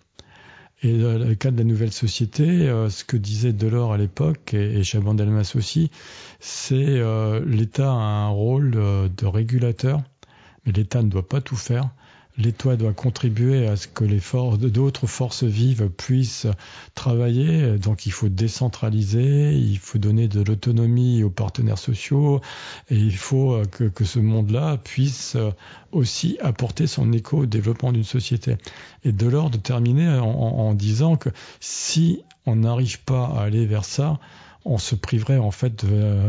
Speaker 2: Et dans le cadre de la nouvelle société, euh, ce que disait Delors à l'époque, et, Chaban-Delmas aussi, c'est euh, l'État a un rôle de régulateur, mais l'État ne doit pas tout faire l'État doit contribuer à ce que d'autres forces vives puissent travailler. Donc il faut décentraliser, il faut donner de l'autonomie aux partenaires sociaux et il faut euh, que, ce monde-là puisse euh, aussi apporter son écho au développement d'une société. Et de l'ordre de terminer en, disant que si on n'arrive pas à aller vers ça, on se priverait en fait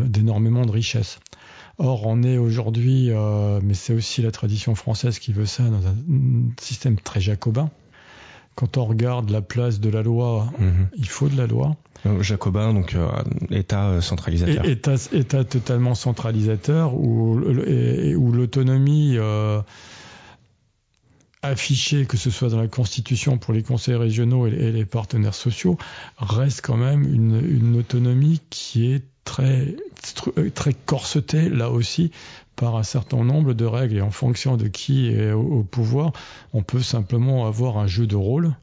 Speaker 2: d'énormément de richesses. Or, on est aujourd'hui, euh, mais c'est aussi la tradition française qui veut ça, dans un système très jacobin. Quand on regarde la place de la loi, mhm. il faut de la loi.
Speaker 1: Euh, jacobin, donc euh, État centralisateur.
Speaker 2: état, état, totalement centralisateur, où, où l'autonomie affichée, que ce soit dans la Constitution pour les conseils régionaux et, les partenaires sociaux, reste quand même une, une autonomie qui est très, euh, très corseté là aussi par un certain nombre de règles et en fonction de qui est au, pouvoir, on peut simplement avoir un jeu de rôle.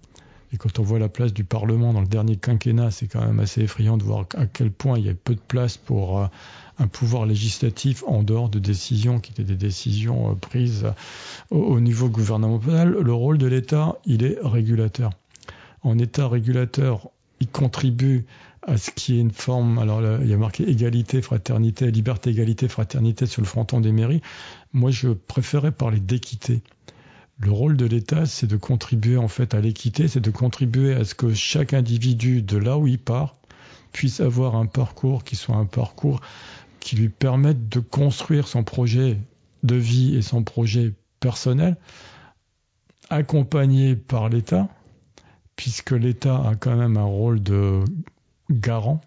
Speaker 2: Et quand on voit la place du Parlement dans le dernier quinquennat, c'est quand même assez effrayant de voir à quel point il y a peu de place pour euh, un pouvoir législatif en dehors de décisions qui étaient des décisions euh, prises au niveau gouvernemental. Le rôle de l'État, il est régulateur. En État régulateur, il contribue à ce qui est une forme. Alors, il y a marqué égalité, fraternité, liberté, égalité, fraternité sur le fronton des mairies. Moi, je préférais parler d'équité. Le rôle de l'État, c'est de contribuer en fait à l'équité, c'est de contribuer à ce que chaque individu, de là où il part, puisse avoir un parcours qui soit un parcours qui lui permette de construire son projet de vie et son projet personnel, accompagné par l'État, puisque l'État a quand même un rôle de garant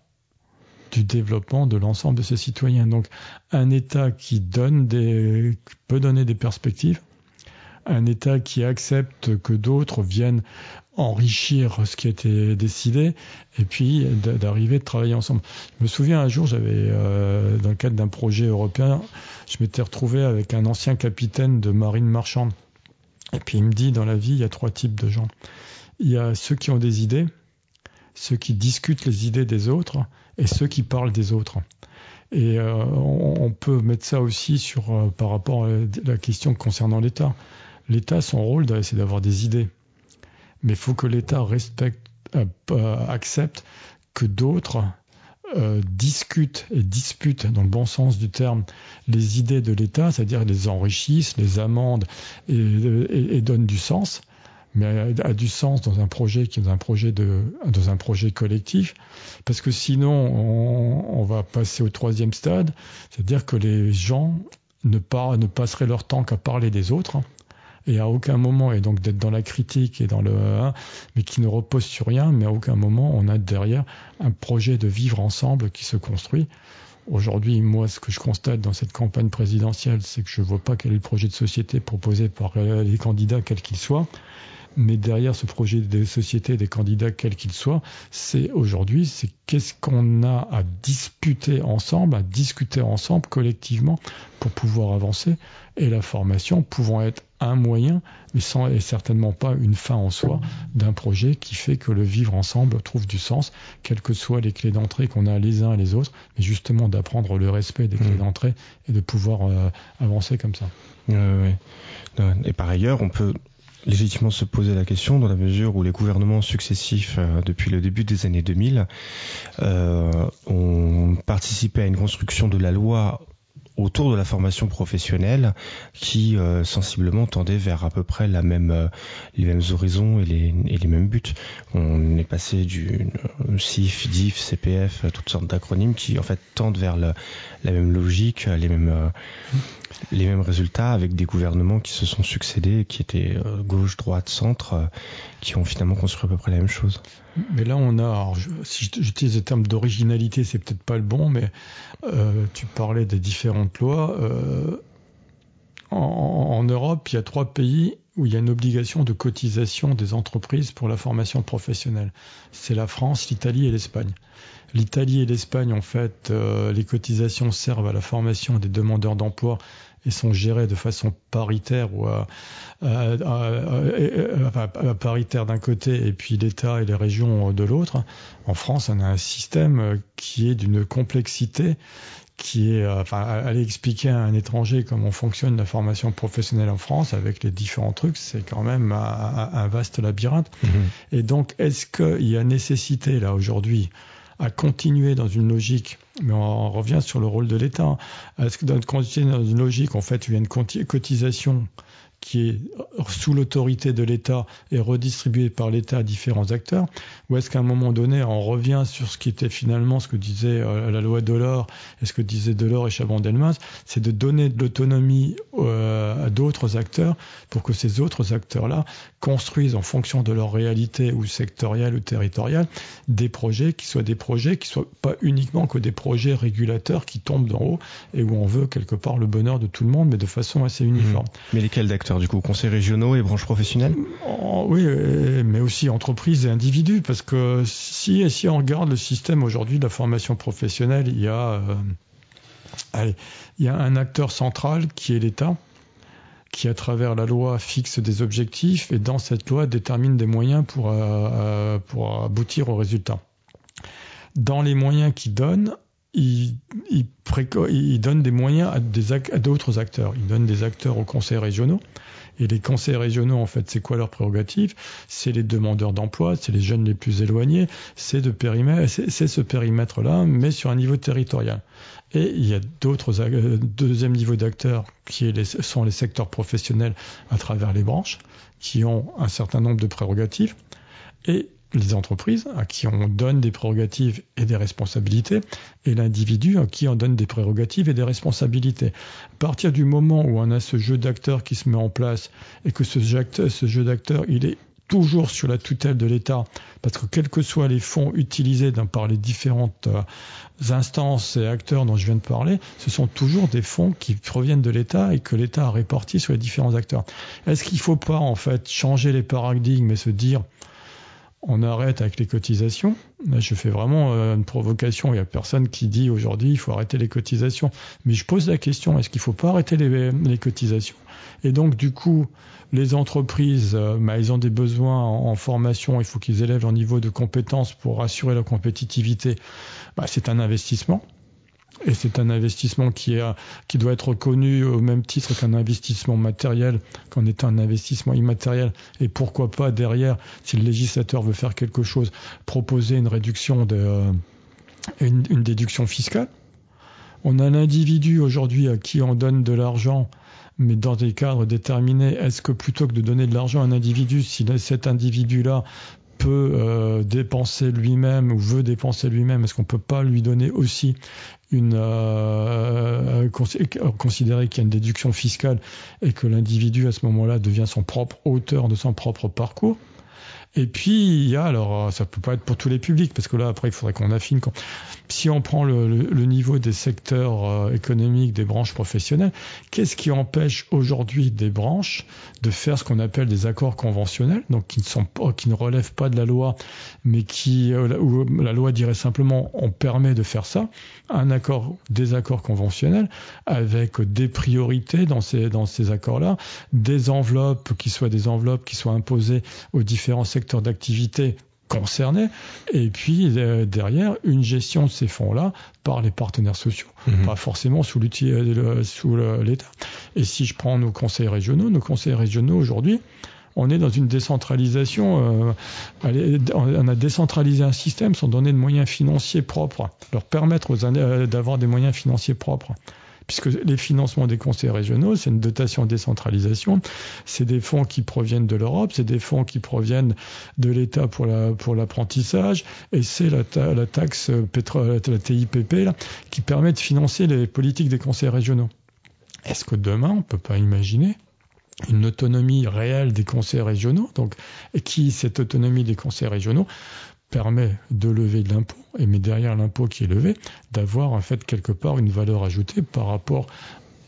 Speaker 2: du développement de l'ensemble de ses citoyens. Donc un État qui donne des, peut donner des perspectives, un État qui accepte que d'autres viennent enrichir ce qui a été décidé et puis d'arriver de travailler ensemble. Je me souviens un jour, j'avais euh, dans le cadre d'un projet européen, je m'étais retrouvé avec un ancien capitaine de marine marchande. Et puis il me dit dans la vie, il y a trois types de gens. Il y a ceux qui ont des idées, ceux qui discutent les idées des autres et ceux qui parlent des autres. Et euh, on, peut mettre ça aussi sur euh, par rapport à la question concernant l'État. L'État, son rôle, c'est d'avoir des idées, mais il faut que l'État respecte, euh, accepte que d'autres discutent et disputent, dans le bon sens du terme, les idées de l'État, c'est-à-dire les enrichissent, les amendent et, et donnent du sens mais a, du sens dans un projet qui dans un projet de dans un projet collectif parce que sinon on, va passer au troisième stade c'est-à-dire que les gens ne, pas, ne passeraient leur temps qu'à parler des autres hein, et à aucun moment et donc d'être dans la critique et dans le hein, mais qui ne repose sur rien mais à aucun moment on a derrière un projet de vivre ensemble qui se construit. Aujourd'hui, moi, ce que je constate dans cette campagne présidentielle, c'est que je ne vois pas quel est le projet de société proposé par les candidats, quels qu'ils soient mais derrière ce projet de société des candidats, quels qu'ils soient, c'est aujourd'hui, c'est qu'est-ce qu'on a à disputer ensemble, à discuter ensemble collectivement pour pouvoir avancer, et la formation pouvant être un moyen, mais sans et certainement pas une fin en soi d'un projet qui fait que le vivre ensemble trouve du sens, quelles que soient les clés d'entrée qu'on a les uns et les autres, mais justement d'apprendre le respect des clés mmh. d'entrée et de pouvoir euh, avancer comme ça.
Speaker 1: Et par ailleurs, on peut légitimement se poser la question dans la mesure où les gouvernements successifs euh, depuis le début des années 2000 euh, ont participé à une construction de la loi autour de la formation professionnelle qui euh, sensiblement tendait vers à peu près la même euh, les mêmes horizons et les, et les mêmes buts. On est passé du CIF, DIF, CPF, toutes sortes d'acronymes qui en fait tendent vers la même logique, les mêmes les mêmes résultats avec des gouvernements qui se sont succédés, qui étaient gauche, droite, centre, qui ont finalement construit à peu près la même chose.
Speaker 2: Mais là, on a, alors, si j'utilise le terme d'originalité, c'est peut-être pas le bon, mais euh, tu parlais des différentes lois. Euh, en, Europe, il y a trois pays où il y a une obligation de cotisation des entreprises pour la formation professionnelle. C'est la France, l'Italie et l'Espagne. L'Italie et l'Espagne, en fait, euh, les cotisations servent à la formation des demandeurs d'emploi et sont gérées de façon paritaire ou à, paritaire d'un côté et puis l'État et les régions de l'autre. En France, on a un système qui est d'une complexité qui est, euh, enfin, aller expliquer à un étranger comment fonctionne la formation professionnelle en France avec les différents trucs, c'est quand même un, vaste labyrinthe. Mm-hmm. Et donc, est-ce qu'il y a nécessité là aujourd'hui à continuer dans une logique, mais on revient sur le rôle de l'État. Est-ce que dans, dans une logique, en fait, il y a une cotisation qui est sous l'autorité de l'État et redistribué par l'État à différents acteurs Ou est-ce qu'à un moment donné, on revient sur ce qui était finalement ce que disait euh, la loi Delors et ce que disait Delors et Chaban-Delmas, c'est de donner de l'autonomie euh, à d'autres acteurs pour que ces autres acteurs-là construisent en fonction de leur réalité ou sectorielle ou territoriale des projets qui soient des projets qui soient pas uniquement que des projets régulateurs qui tombent d'en haut et où on veut quelque part le bonheur de tout le monde mais de façon assez uniforme. Mmh.
Speaker 1: Mais lesquels d'acteurs? Du coup, conseils régionaux et branches professionnelles?
Speaker 2: Oh, Oui, mais aussi entreprises et individus, parce que si, si on regarde le système aujourd'hui de la formation professionnelle, il y a, euh, il y a un acteur central qui est l'État, qui à travers la loi fixe des objectifs et dans cette loi détermine des moyens pour, euh, euh, pour aboutir aux résultats. Dans les moyens qu'il donne, il, donne des moyens à d'autres acteurs. Il donne des acteurs aux conseils régionaux. Et les conseils régionaux, en fait, c'est quoi leur prérogative? C'est les demandeurs d'emploi, c'est les jeunes les plus éloignés, c'est ce périmètre-là, mais sur un niveau territorial. Et il y a d'autres euh, deuxième niveau d'acteurs qui sont les secteurs professionnels à travers les branches, qui ont un certain nombre de prérogatives. Et les entreprises à qui on donne des prérogatives et des responsabilités, et l'individu à qui on donne des prérogatives et des responsabilités. À partir du moment où on a ce jeu d'acteurs qui se met en place et que ce jeu d'acteurs, il est toujours sur la tutelle de l'État, parce que quels que soient les fonds utilisés par les différentes euh, instances et acteurs dont je viens de parler, ce sont toujours des fonds qui proviennent de l'État et que l'État a répartis sur les différents acteurs. Est-ce qu'il ne faut pas en fait changer les paradigmes et se dire on arrête avec les cotisations. Je fais vraiment euh, une provocation. Il n'y a personne qui dit aujourd'hui il faut arrêter les cotisations. Mais je pose la question est-ce qu'il ne faut pas arrêter les, cotisations? Et donc, du coup, les entreprises, euh, bah, ils ont des besoins en, formation. Il faut qu'ils élèvent leur niveau de compétence pour assurer leur compétitivité. Bah, c'est un investissement. Et c'est un investissement qui, doit être reconnu au même titre qu'un investissement matériel, qu'en étant un investissement immatériel. Et pourquoi pas derrière, si le législateur veut faire quelque chose, proposer une réduction de, euh, une déduction fiscale. On a l'individu aujourd'hui à qui on donne de l'argent mais dans des cadres déterminés, est-ce que plutôt que de donner de l'argent à un individu, si cet individu-là peut euh, dépenser lui-même ou veut dépenser lui-même, est-ce qu'on peut pas lui donner aussi une euh, euh, considérer qu'il y a une déduction fiscale et que l'individu à ce moment-là devient son propre auteur de son propre parcours? Et puis, il y a, alors, ça peut pas être pour tous les publics, parce que là, après, il faudrait qu'on affine. Si on prend le, le, niveau des secteurs euh, économiques, des branches professionnelles, qu'est-ce qui empêche aujourd'hui des branches de faire ce qu'on appelle des accords conventionnels, donc qui ne sont pas, qui ne relèvent pas de la loi, mais qui, euh, où la loi dirait simplement, on permet de faire ça, un accord, des accords conventionnels, avec des priorités dans ces, dans ces accords-là, des enveloppes qui soient des enveloppes qui soient imposées aux différents secteurs d'activité concernés, et puis euh, derrière une gestion de ces fonds-là par les partenaires sociaux, mhm. pas forcément sous l'outil euh, sous l'État. Et si je prends nos conseils régionaux, nos conseils régionaux aujourd'hui, on est dans une décentralisation. Euh, on a décentralisé un système sans donner de moyens financiers propres, leur permettre d'avoir des moyens financiers propres puisque les financements des conseils régionaux, c'est une dotation décentralisation, c'est des fonds qui proviennent de l'Europe, c'est des fonds qui proviennent de l'État pour la, pour l'apprentissage, et c'est la, taxe pétrole, la TIPP là, qui permet de financer les politiques des conseils régionaux. Est-ce que demain, on peut pas imaginer une autonomie réelle des conseils régionaux, donc, et qui, cette autonomie des conseils régionaux, permet de lever de l'impôt, et mais derrière l'impôt qui est levé, d'avoir en fait quelque part une valeur ajoutée par rapport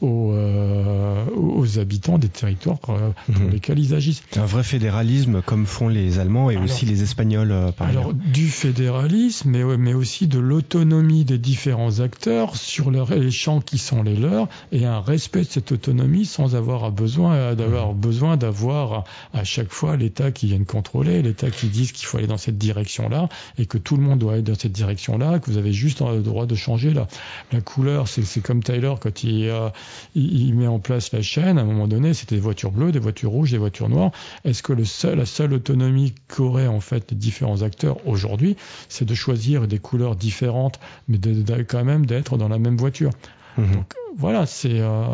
Speaker 2: aux, euh, aux habitants des territoires euh, pour
Speaker 1: Mhm.
Speaker 2: lesquels ils agissent.
Speaker 1: Un vrai fédéralisme comme font les Allemands et
Speaker 2: Alors-
Speaker 1: aussi les Espagnols euh, par
Speaker 2: Alors
Speaker 1: ailleurs.
Speaker 2: du fédéralisme, mais, mais aussi de l'autonomie des différents acteurs sur leur- les champs qui sont les leurs et un respect de cette autonomie sans avoir à besoin d'avoir besoin d'avoir à chaque fois l'État qui vienne contrôler, l'État qui dise qu'il faut aller dans cette direction-là et que tout le monde doit aller dans cette direction-là, que vous avez juste le droit de changer la, la couleur. C'est c'est comme Tyler quand il, euh, il, il met en place la chaîne. À un moment donné, c'était des voitures bleues, des voitures rouges, des voitures noires. Est-ce que le seul, la seule autonomie qu'auraient en fait les différents acteurs aujourd'hui, c'est de choisir des couleurs différentes, mais de, de- quand même d'être dans la même voiture?
Speaker 1: Mhm.
Speaker 2: Donc voilà, c'est euh,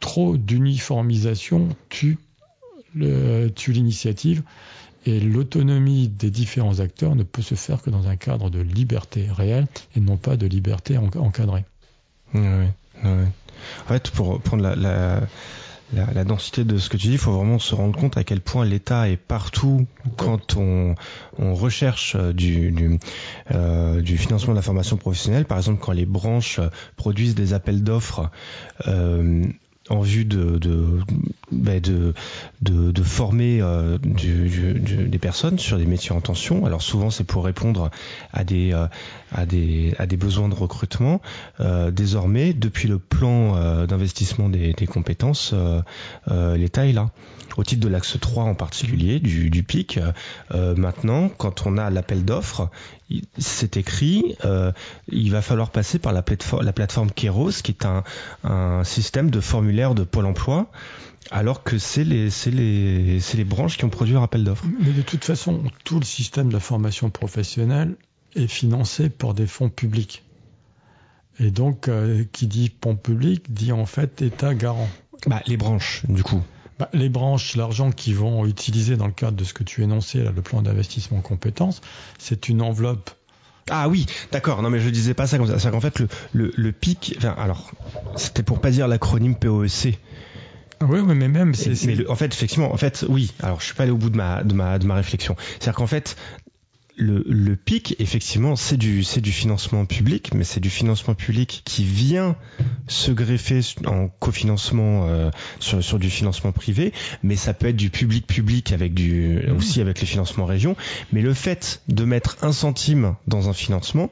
Speaker 2: trop d'uniformisation tue le- tue l'initiative. Et l'autonomie des différents acteurs ne peut se faire que dans un cadre de liberté réelle et non pas de liberté en- encadrée.
Speaker 1: Ouais, ouais. En fait, pour prendre la, la, la, la densité de ce que tu dis, il faut vraiment se rendre compte à quel point l'État est partout quand on, on recherche euh, du, du, euh, du financement de la formation professionnelle. Par exemple, quand les branches produisent des appels d'offres euh, en vue de, de, ben, de, former euh, des personnes sur des métiers en tension. Alors souvent, c'est pour répondre à des, euh, à des, à des besoins de recrutement. Euh, désormais, depuis le plan d'investissement des, compétences, l'État est là. Au titre de l'axe 3 en particulier, du, du PIC, maintenant, quand on a l'appel d'offres, c'est écrit, euh, il va falloir passer par la plateforme, la plateforme Keros, qui est un, un système de formulaire de Pôle emploi, alors que c'est les, branches qui ont produit leur appel d'offres.
Speaker 2: Mais de toute façon, tout le système de la formation professionnelle est financé par des fonds publics. Et donc, euh, qui dit fonds public dit en fait État garant.
Speaker 1: Bah, les branches, du coup.
Speaker 2: Bah, les branches, l'argent qu'ils vont utiliser dans le cadre de ce que tu énonçais, là, le plan d'investissement en compétences, c'est une enveloppe.
Speaker 1: Ah oui, d'accord. Non, mais je disais pas ça comme ça. C'est qu'en fait, le, le, le PIC, enfin, alors, c'était pour pas dire l'acronyme POEC.
Speaker 2: Oui, oui, mais même, c'est, c'est-
Speaker 1: Mais le- en fait, effectivement, en fait, oui. Alors, je suis pas allé au bout de ma de ma de ma réflexion. C'est-à-dire qu'en fait, le, le PIC, effectivement, c'est du c'est du financement public, mais c'est du financement public qui vient se greffer en cofinancement euh, sur sur du financement privé, mais ça peut être du public public avec du aussi avec les financements régions. Mais le fait de mettre un centime dans un financement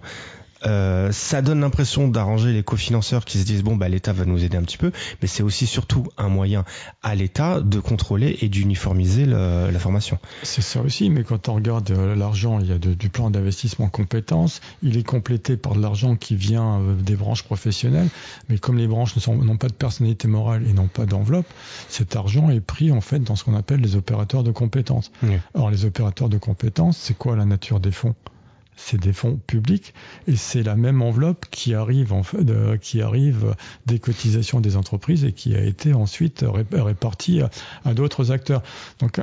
Speaker 1: euh, ça donne l'impression d'arranger les cofinanceurs qui se disent bon bah l'État va nous aider un petit peu, mais c'est aussi surtout un moyen à l'État de contrôler et d'uniformiser la formation.
Speaker 2: c'est ça aussi. Mais quand on regarde euh, l'argent, il y a de- du plan d'investissement en compétences, il est complété par de l'argent qui vient euh, des branches professionnelles. Mais comme les branches n'ont pas de personnalité morale et n'ont pas d'enveloppe, cet argent est pris en fait dans ce qu'on appelle les opérateurs de compétences.
Speaker 1: Oui.
Speaker 2: Or, les opérateurs de compétences, c'est quoi la nature des fonds? C'est des fonds publics et c'est la même enveloppe qui arrive en fait, de- qui arrive des cotisations des entreprises et qui a été ensuite ré- répartie à, à d'autres acteurs. Donc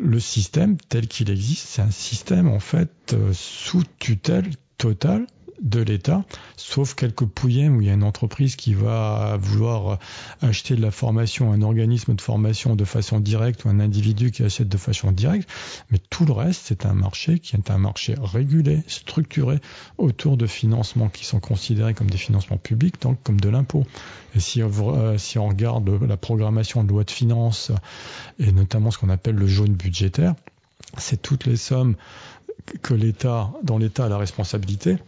Speaker 2: le système tel qu'il existe, c'est un système en fait euh, sous tutelle totale de l'État, sauf quelques pouillèmes où il y a une entreprise qui va vouloir euh, acheter de la formation, un organisme de formation de façon directe ou un individu qui achète de façon directe, mais tout le reste, c'est un marché qui est un marché régulé, structuré autour de financements qui sont considérés comme des financements publics, donc comme de l'impôt. Et si on, euh, si on regarde la programmation de loi de finances et notamment ce qu'on appelle le jaune budgétaire, c'est toutes les sommes que l'État, dont l'État a la responsabilité,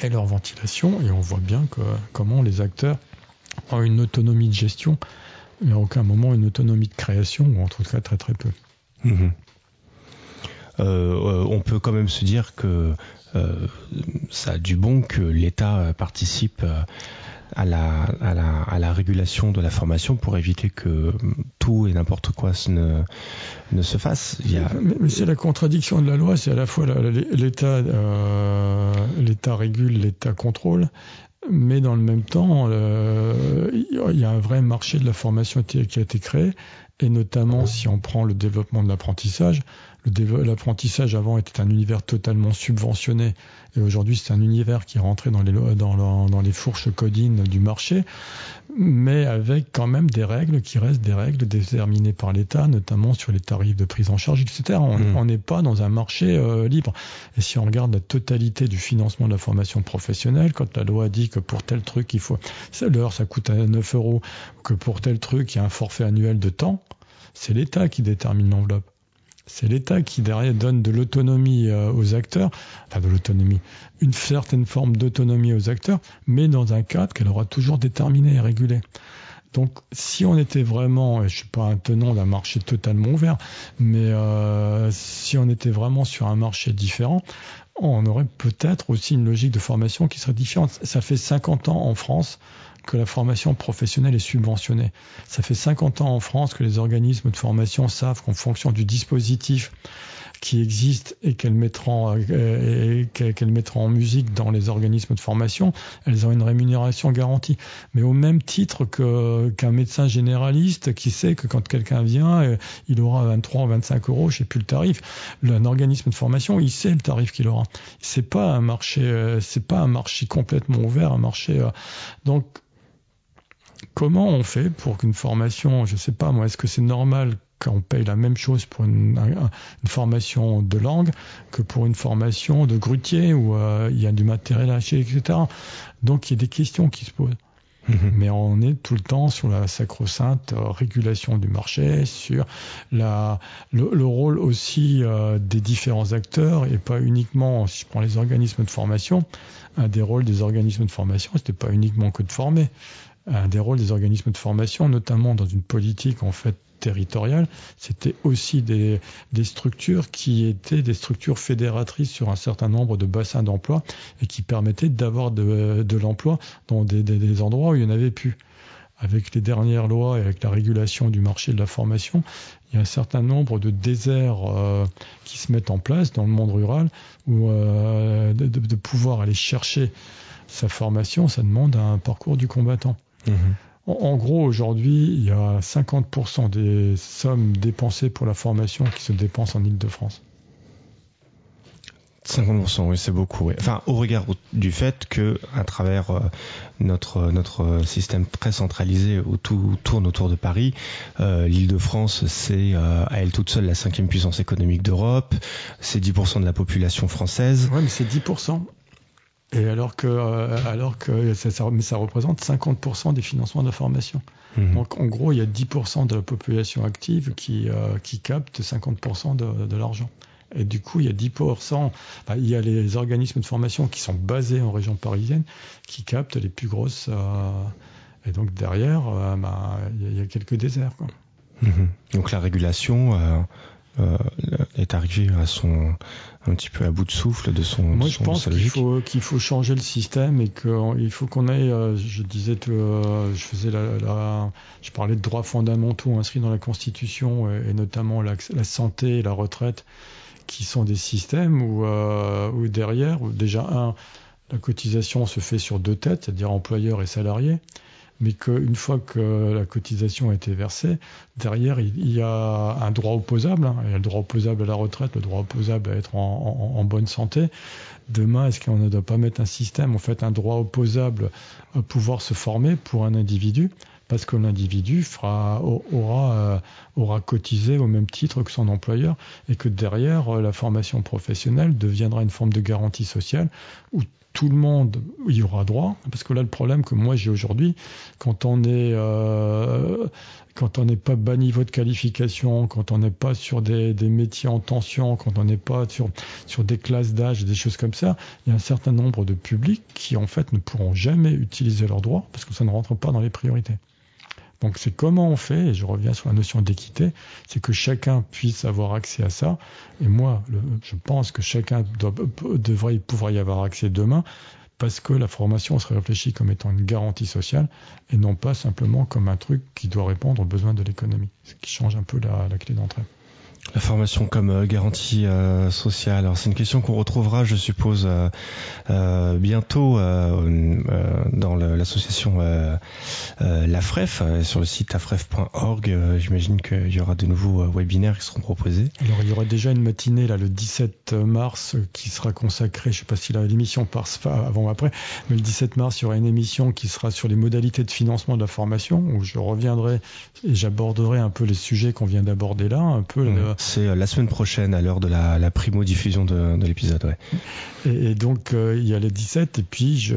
Speaker 2: et leur ventilation, et on voit bien comment les acteurs ont une autonomie de gestion, mais à aucun moment une autonomie de création, ou en tout cas très très peu.
Speaker 1: Mhm. Euh, euh, on peut quand même se dire que euh, ça a du bon que l'État participe à la, à, la, à la régulation de la formation pour éviter que tout et n'importe quoi ne, ne se fasse. Il y a...
Speaker 2: Mais, c'est la contradiction de la loi, c'est à la fois l'État euh, régule, l'État contrôle, mais dans le même temps, euh, il y a un vrai marché de la formation qui a été créé, et notamment si on prend le développement de l'apprentissage, l'apprentissage avant était un univers totalement subventionné et aujourd'hui c'est un univers qui est rentré dans les, dans, dans les fourches codines du marché, mais avec quand même des règles qui restent des règles déterminées par l'État, notamment sur les tarifs de prise en charge, etc. On mmh. n'est pas dans un marché euh, libre. Et si on regarde la totalité du financement de la formation professionnelle, quand la loi dit que pour tel truc, il faut l'heure, ça coûte 9 euros, que pour tel truc, il y a un forfait annuel de temps, c'est l'État qui détermine l'enveloppe. C'est l'État qui derrière donne de l'autonomie euh, aux acteurs, enfin de l'autonomie, une certaine forme d'autonomie aux acteurs, mais dans un cadre qu'elle aura toujours déterminé et régulé. Donc, si on était vraiment, je suis pas un tenant d'un marché totalement ouvert, mais euh, si on était vraiment sur un marché différent, on aurait peut-être aussi une logique de formation qui serait différente. Ça fait 50 ans en France que la formation professionnelle est subventionnée. Ça fait 50 ans en France que les organismes de formation savent qu'en fonction du dispositif qui existe et qu'elles mettront, euh, qu'elles mettront en musique dans les organismes de formation, elles ont une rémunération garantie. Mais au même titre qu'un médecin généraliste qui sait que quand quelqu'un vient, euh, il aura 23 ou 25 euros, je sais plus le tarif. Un organisme de formation, il sait le tarif qu'il aura. C'est pas euh, pas un marché complètement ouvert, un marché. Donc Comment on fait pour qu'une formation, je ne sais pas moi, est-ce que c'est normal qu'on paye la même chose pour une, formation de langue que pour une formation de grutier où euh, il y a du matériel acheté, etc. Donc il y a des questions qui se posent. Mhm. Mais on est tout le temps sur la sacro-sainte euh, régulation du marché, sur la, le, rôle aussi euh, des différents acteurs et pas uniquement, si je prends les organismes de formation, un des rôles des organismes de formation, c'était pas uniquement que de former un des rôles des organismes de formation, notamment dans une politique en fait territoriale, c'était aussi des, des, structures qui étaient des structures fédératrices sur un certain nombre de bassins d'emploi et qui permettaient d'avoir de, de l'emploi dans des, des, des, endroits où il n'y en avait plus. Avec les dernières lois et avec la régulation du marché de la formation, il y a un certain nombre de déserts euh, qui se mettent en place dans le monde rural où euh, de, de pouvoir aller chercher sa formation, ça demande un parcours du combattant. Mhm. En, gros, aujourd'hui, il y a 50% des sommes dépensées pour la formation qui se dépensent en Ile-de-France.
Speaker 1: 50%, oui, c'est beaucoup. Enfin, au regard du fait que, à travers euh, notre notre système très centralisé où tout tourne autour de Paris, euh, l'Île-de-France, c'est euh, à elle toute seule la cinquième puissance économique d'Europe. C'est 10% de la population française.
Speaker 2: Oui, mais c'est 10%. Et alors que, euh, alors que ça, ça, mais ça représente 50% des financements de la formation. Mhm. Donc en gros, il y a 10% de la population active qui, euh, qui capte 50% de, de l'argent. Et du coup, il y a 10%, il y a les organismes de formation qui sont basés en région parisienne qui captent les plus grosses. Euh, et donc derrière, bah, il y, a quelques déserts. Quoi.
Speaker 1: Mhm. Donc la régulation euh, est arrivé à son un petit peu à bout de souffle de son.
Speaker 2: Moi, je pense qu'il faut qu'il faut changer le système et qu'il faut qu'on ait. Euh, je disais, euh, je faisais la, je parlais de droits fondamentaux inscrits dans la Constitution et, notamment la, la, santé et la retraite, qui sont des systèmes où, où derrière, déjà un, la cotisation se fait sur deux têtes, c'est-à-dire employeur et salarié mais qu'une fois que la cotisation a été versée, derrière, il y a un droit opposable. Hein. Il y a le droit opposable à la retraite, le droit opposable à être en, bonne santé. Demain, est-ce qu'on ne doit pas mettre un système, en fait, un droit opposable à pouvoir se former pour un individu? Parce que l'individu fera, aura, euh, aura cotisé au même titre que son employeur et que derrière, euh, la formation professionnelle deviendra une forme de garantie sociale où tout le monde y aura droit, parce que là le problème que moi j'ai aujourd'hui, quand on est euh, quand on n'est pas bas niveau de qualification, quand on n'est pas sur des, métiers en tension, quand on n'est pas sur sur des classes d'âge, des choses comme ça, il y a un certain nombre de publics qui en fait ne pourront jamais utiliser leurs droits parce que ça ne rentre pas dans les priorités. Donc c'est comment on fait, et je reviens sur la notion d'équité, c'est que chacun puisse avoir accès à ça. Et moi, je pense que chacun devrait pouvoir y avoir accès demain, parce que la formation serait réfléchie comme étant une garantie sociale, et non pas simplement comme un truc qui doit répondre aux besoins de l'économie, ce qui change un peu la, clé d'entrée.
Speaker 1: La formation comme euh, garantie euh, sociale. Alors c'est une question qu'on retrouvera, je suppose, euh, bientôt dans l'association La Fref, sur le site afref.org. J'imagine qu'il y aura de nouveaux webinaires qui seront proposés.
Speaker 2: Alors il y aura déjà une matinée là le 17 mars qui sera consacrée, je ne sais pas si l'émission passe avant ou après, mais le 17 mars il y aura une émission qui sera sur les modalités de financement de la formation où je reviendrai et j'aborderai un peu les sujets qu'on vient d'aborder là, un peu.
Speaker 1: Mmh. C'est euh, la semaine prochaine à l'heure de la, primo-diffusion de, l'épisode.
Speaker 2: Et, donc euh, il y a les 17 et puis je,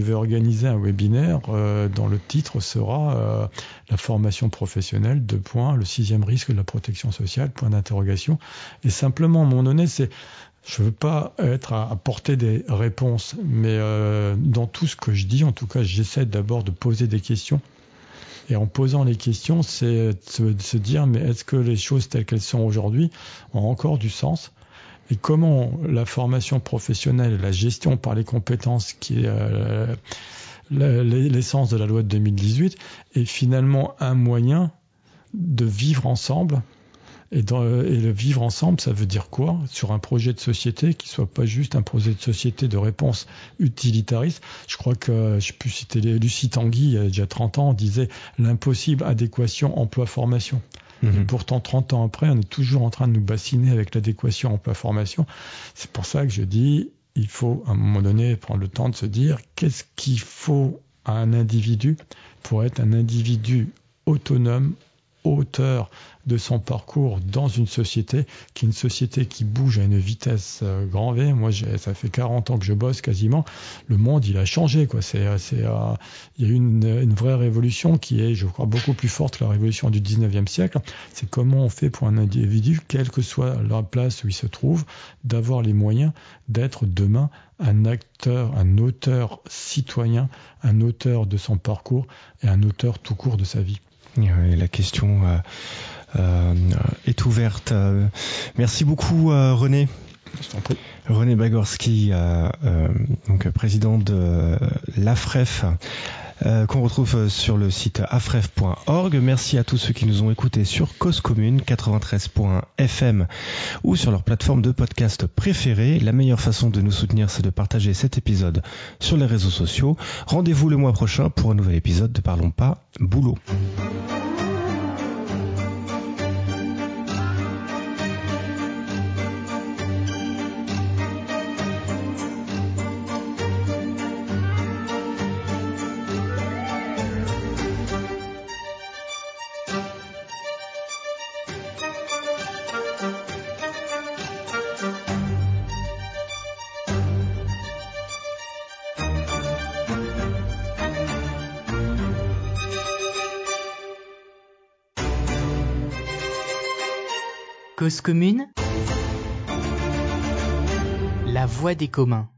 Speaker 2: vais organiser un webinaire euh, dont le titre sera la formation professionnelle, deux points, le sixième risque de la protection sociale, point d'interrogation. Et simplement, mon donné, c'est je veux pas être à, apporter des réponses, mais dans tout ce que je dis, en tout cas, j'essaie d'abord de poser des questions et en posant les questions, c'est de se dire, mais est-ce que les choses telles qu'elles sont aujourd'hui ont encore du sens? Et comment la formation professionnelle, la gestion par les compétences, qui est euh, l'essence de la loi de 2018, est finalement un moyen de vivre ensemble et, le vivre ensemble, ça veut dire quoi? Sur un projet de société qui soit pas juste un projet de société de réponse utilitariste. Je crois que, je peux citer Lucie Tanguy, il y a déjà 30 ans, disait l'impossible adéquation emploi-formation. Mhm. Et pourtant, 30 ans après, on est toujours en train de nous bassiner avec l'adéquation emploi-formation. C'est pour ça que je dis, il faut à un moment donné prendre le temps de se dire qu'est-ce qu'il faut à un individu pour être un individu autonome, auteur de son parcours dans une société qui est une société qui bouge à une vitesse euh, grand V. Moi, ça fait 40 ans que je bosse quasiment. Le monde, il a changé. Quoi. C'est, c'est, euh, il y a eu une, une, vraie révolution qui est, je crois, beaucoup plus forte que la révolution du 19e siècle. C'est comment on fait pour un individu, quelle que soit la place où il se trouve, d'avoir les moyens d'être demain un acteur, un auteur citoyen, un auteur de son parcours et un auteur tout court de sa vie.
Speaker 1: La question euh, euh, est ouverte. Euh, merci beaucoup euh, René. René Bagorski, donc président de l'AFREF, qu'on retrouve sur le site afref.org. Merci à tous ceux qui nous ont écoutés sur Cause Commune 93.fm ou sur leur plateforme de podcast préférée. La meilleure façon de nous soutenir, c'est de partager cet épisode sur les réseaux sociaux. Rendez-vous le mois prochain pour un nouvel épisode de Parlons pas boulot.
Speaker 3: Cause commune? La voix des communs.